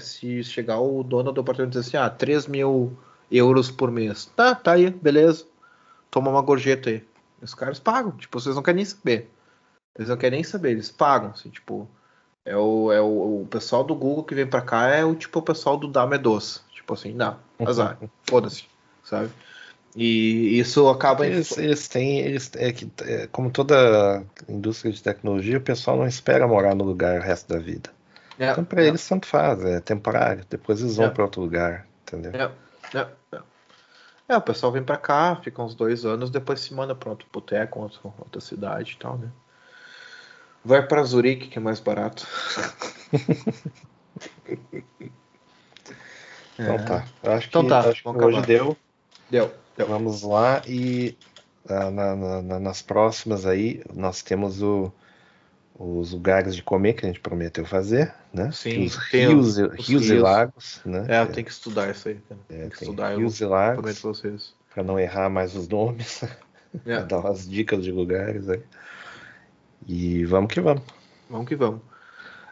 se chegar o dono do apartamento e dizer assim, ah, 3 mil euros por mês. Tá, tá aí, beleza. Toma uma gorjeta aí. Os caras pagam, tipo, vocês não querem nem saber. Eles não querem nem saber, eles pagam, assim, tipo. É o, é o, o pessoal do Google que vem pra cá é o tipo o pessoal do Dame Doce. Tipo assim, não, azar, foda-se, sabe? E isso acaba. Eles, eles têm. Eles, é que, é, como toda indústria de tecnologia, o pessoal não espera morar no lugar o resto da vida. É, então, para é. eles, tanto faz, é temporário. Depois eles vão é. para outro lugar, entendeu? É, é, o pessoal vem para cá, fica uns dois anos, depois se manda para outro boteco, outra, outra cidade e tal, né? Vai para Zurique, que é mais barato. então tá. Eu acho então que, tá, acho que hoje deu. Deu. Então vamos lá e uh, na, na, nas próximas aí nós temos o, os lugares de comer que a gente prometeu fazer, né? Sim, os rios, os rios, rios, e lagos, né? É, eu tenho que estudar isso aí. Cara. É, tem que estudar rios eu e lagos vocês. para não errar mais os nomes, é. dar umas dicas de lugares aí. E vamos que vamos. Vamos que vamos.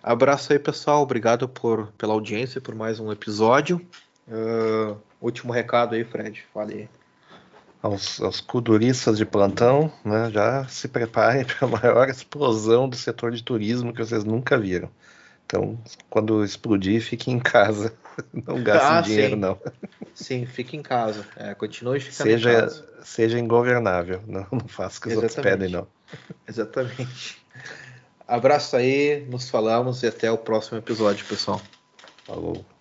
Abraço aí, pessoal. Obrigado por, pela audiência, por mais um episódio. Uh, Último recado aí, Fred. Fale Aos, aos kuduristas de plantão, né, já se preparem para a maior explosão do setor de turismo que vocês nunca viram. Então, quando explodir, fique em casa. Não gaste Ah, dinheiro, sim. não. Sim, fique em casa. É, continue ficando em Seja, casa. seja ingovernável. Não, não faça o que os outros Exatamente. pedem, não. Exatamente. Abraço aí, nos falamos e até o próximo episódio, pessoal. Falou.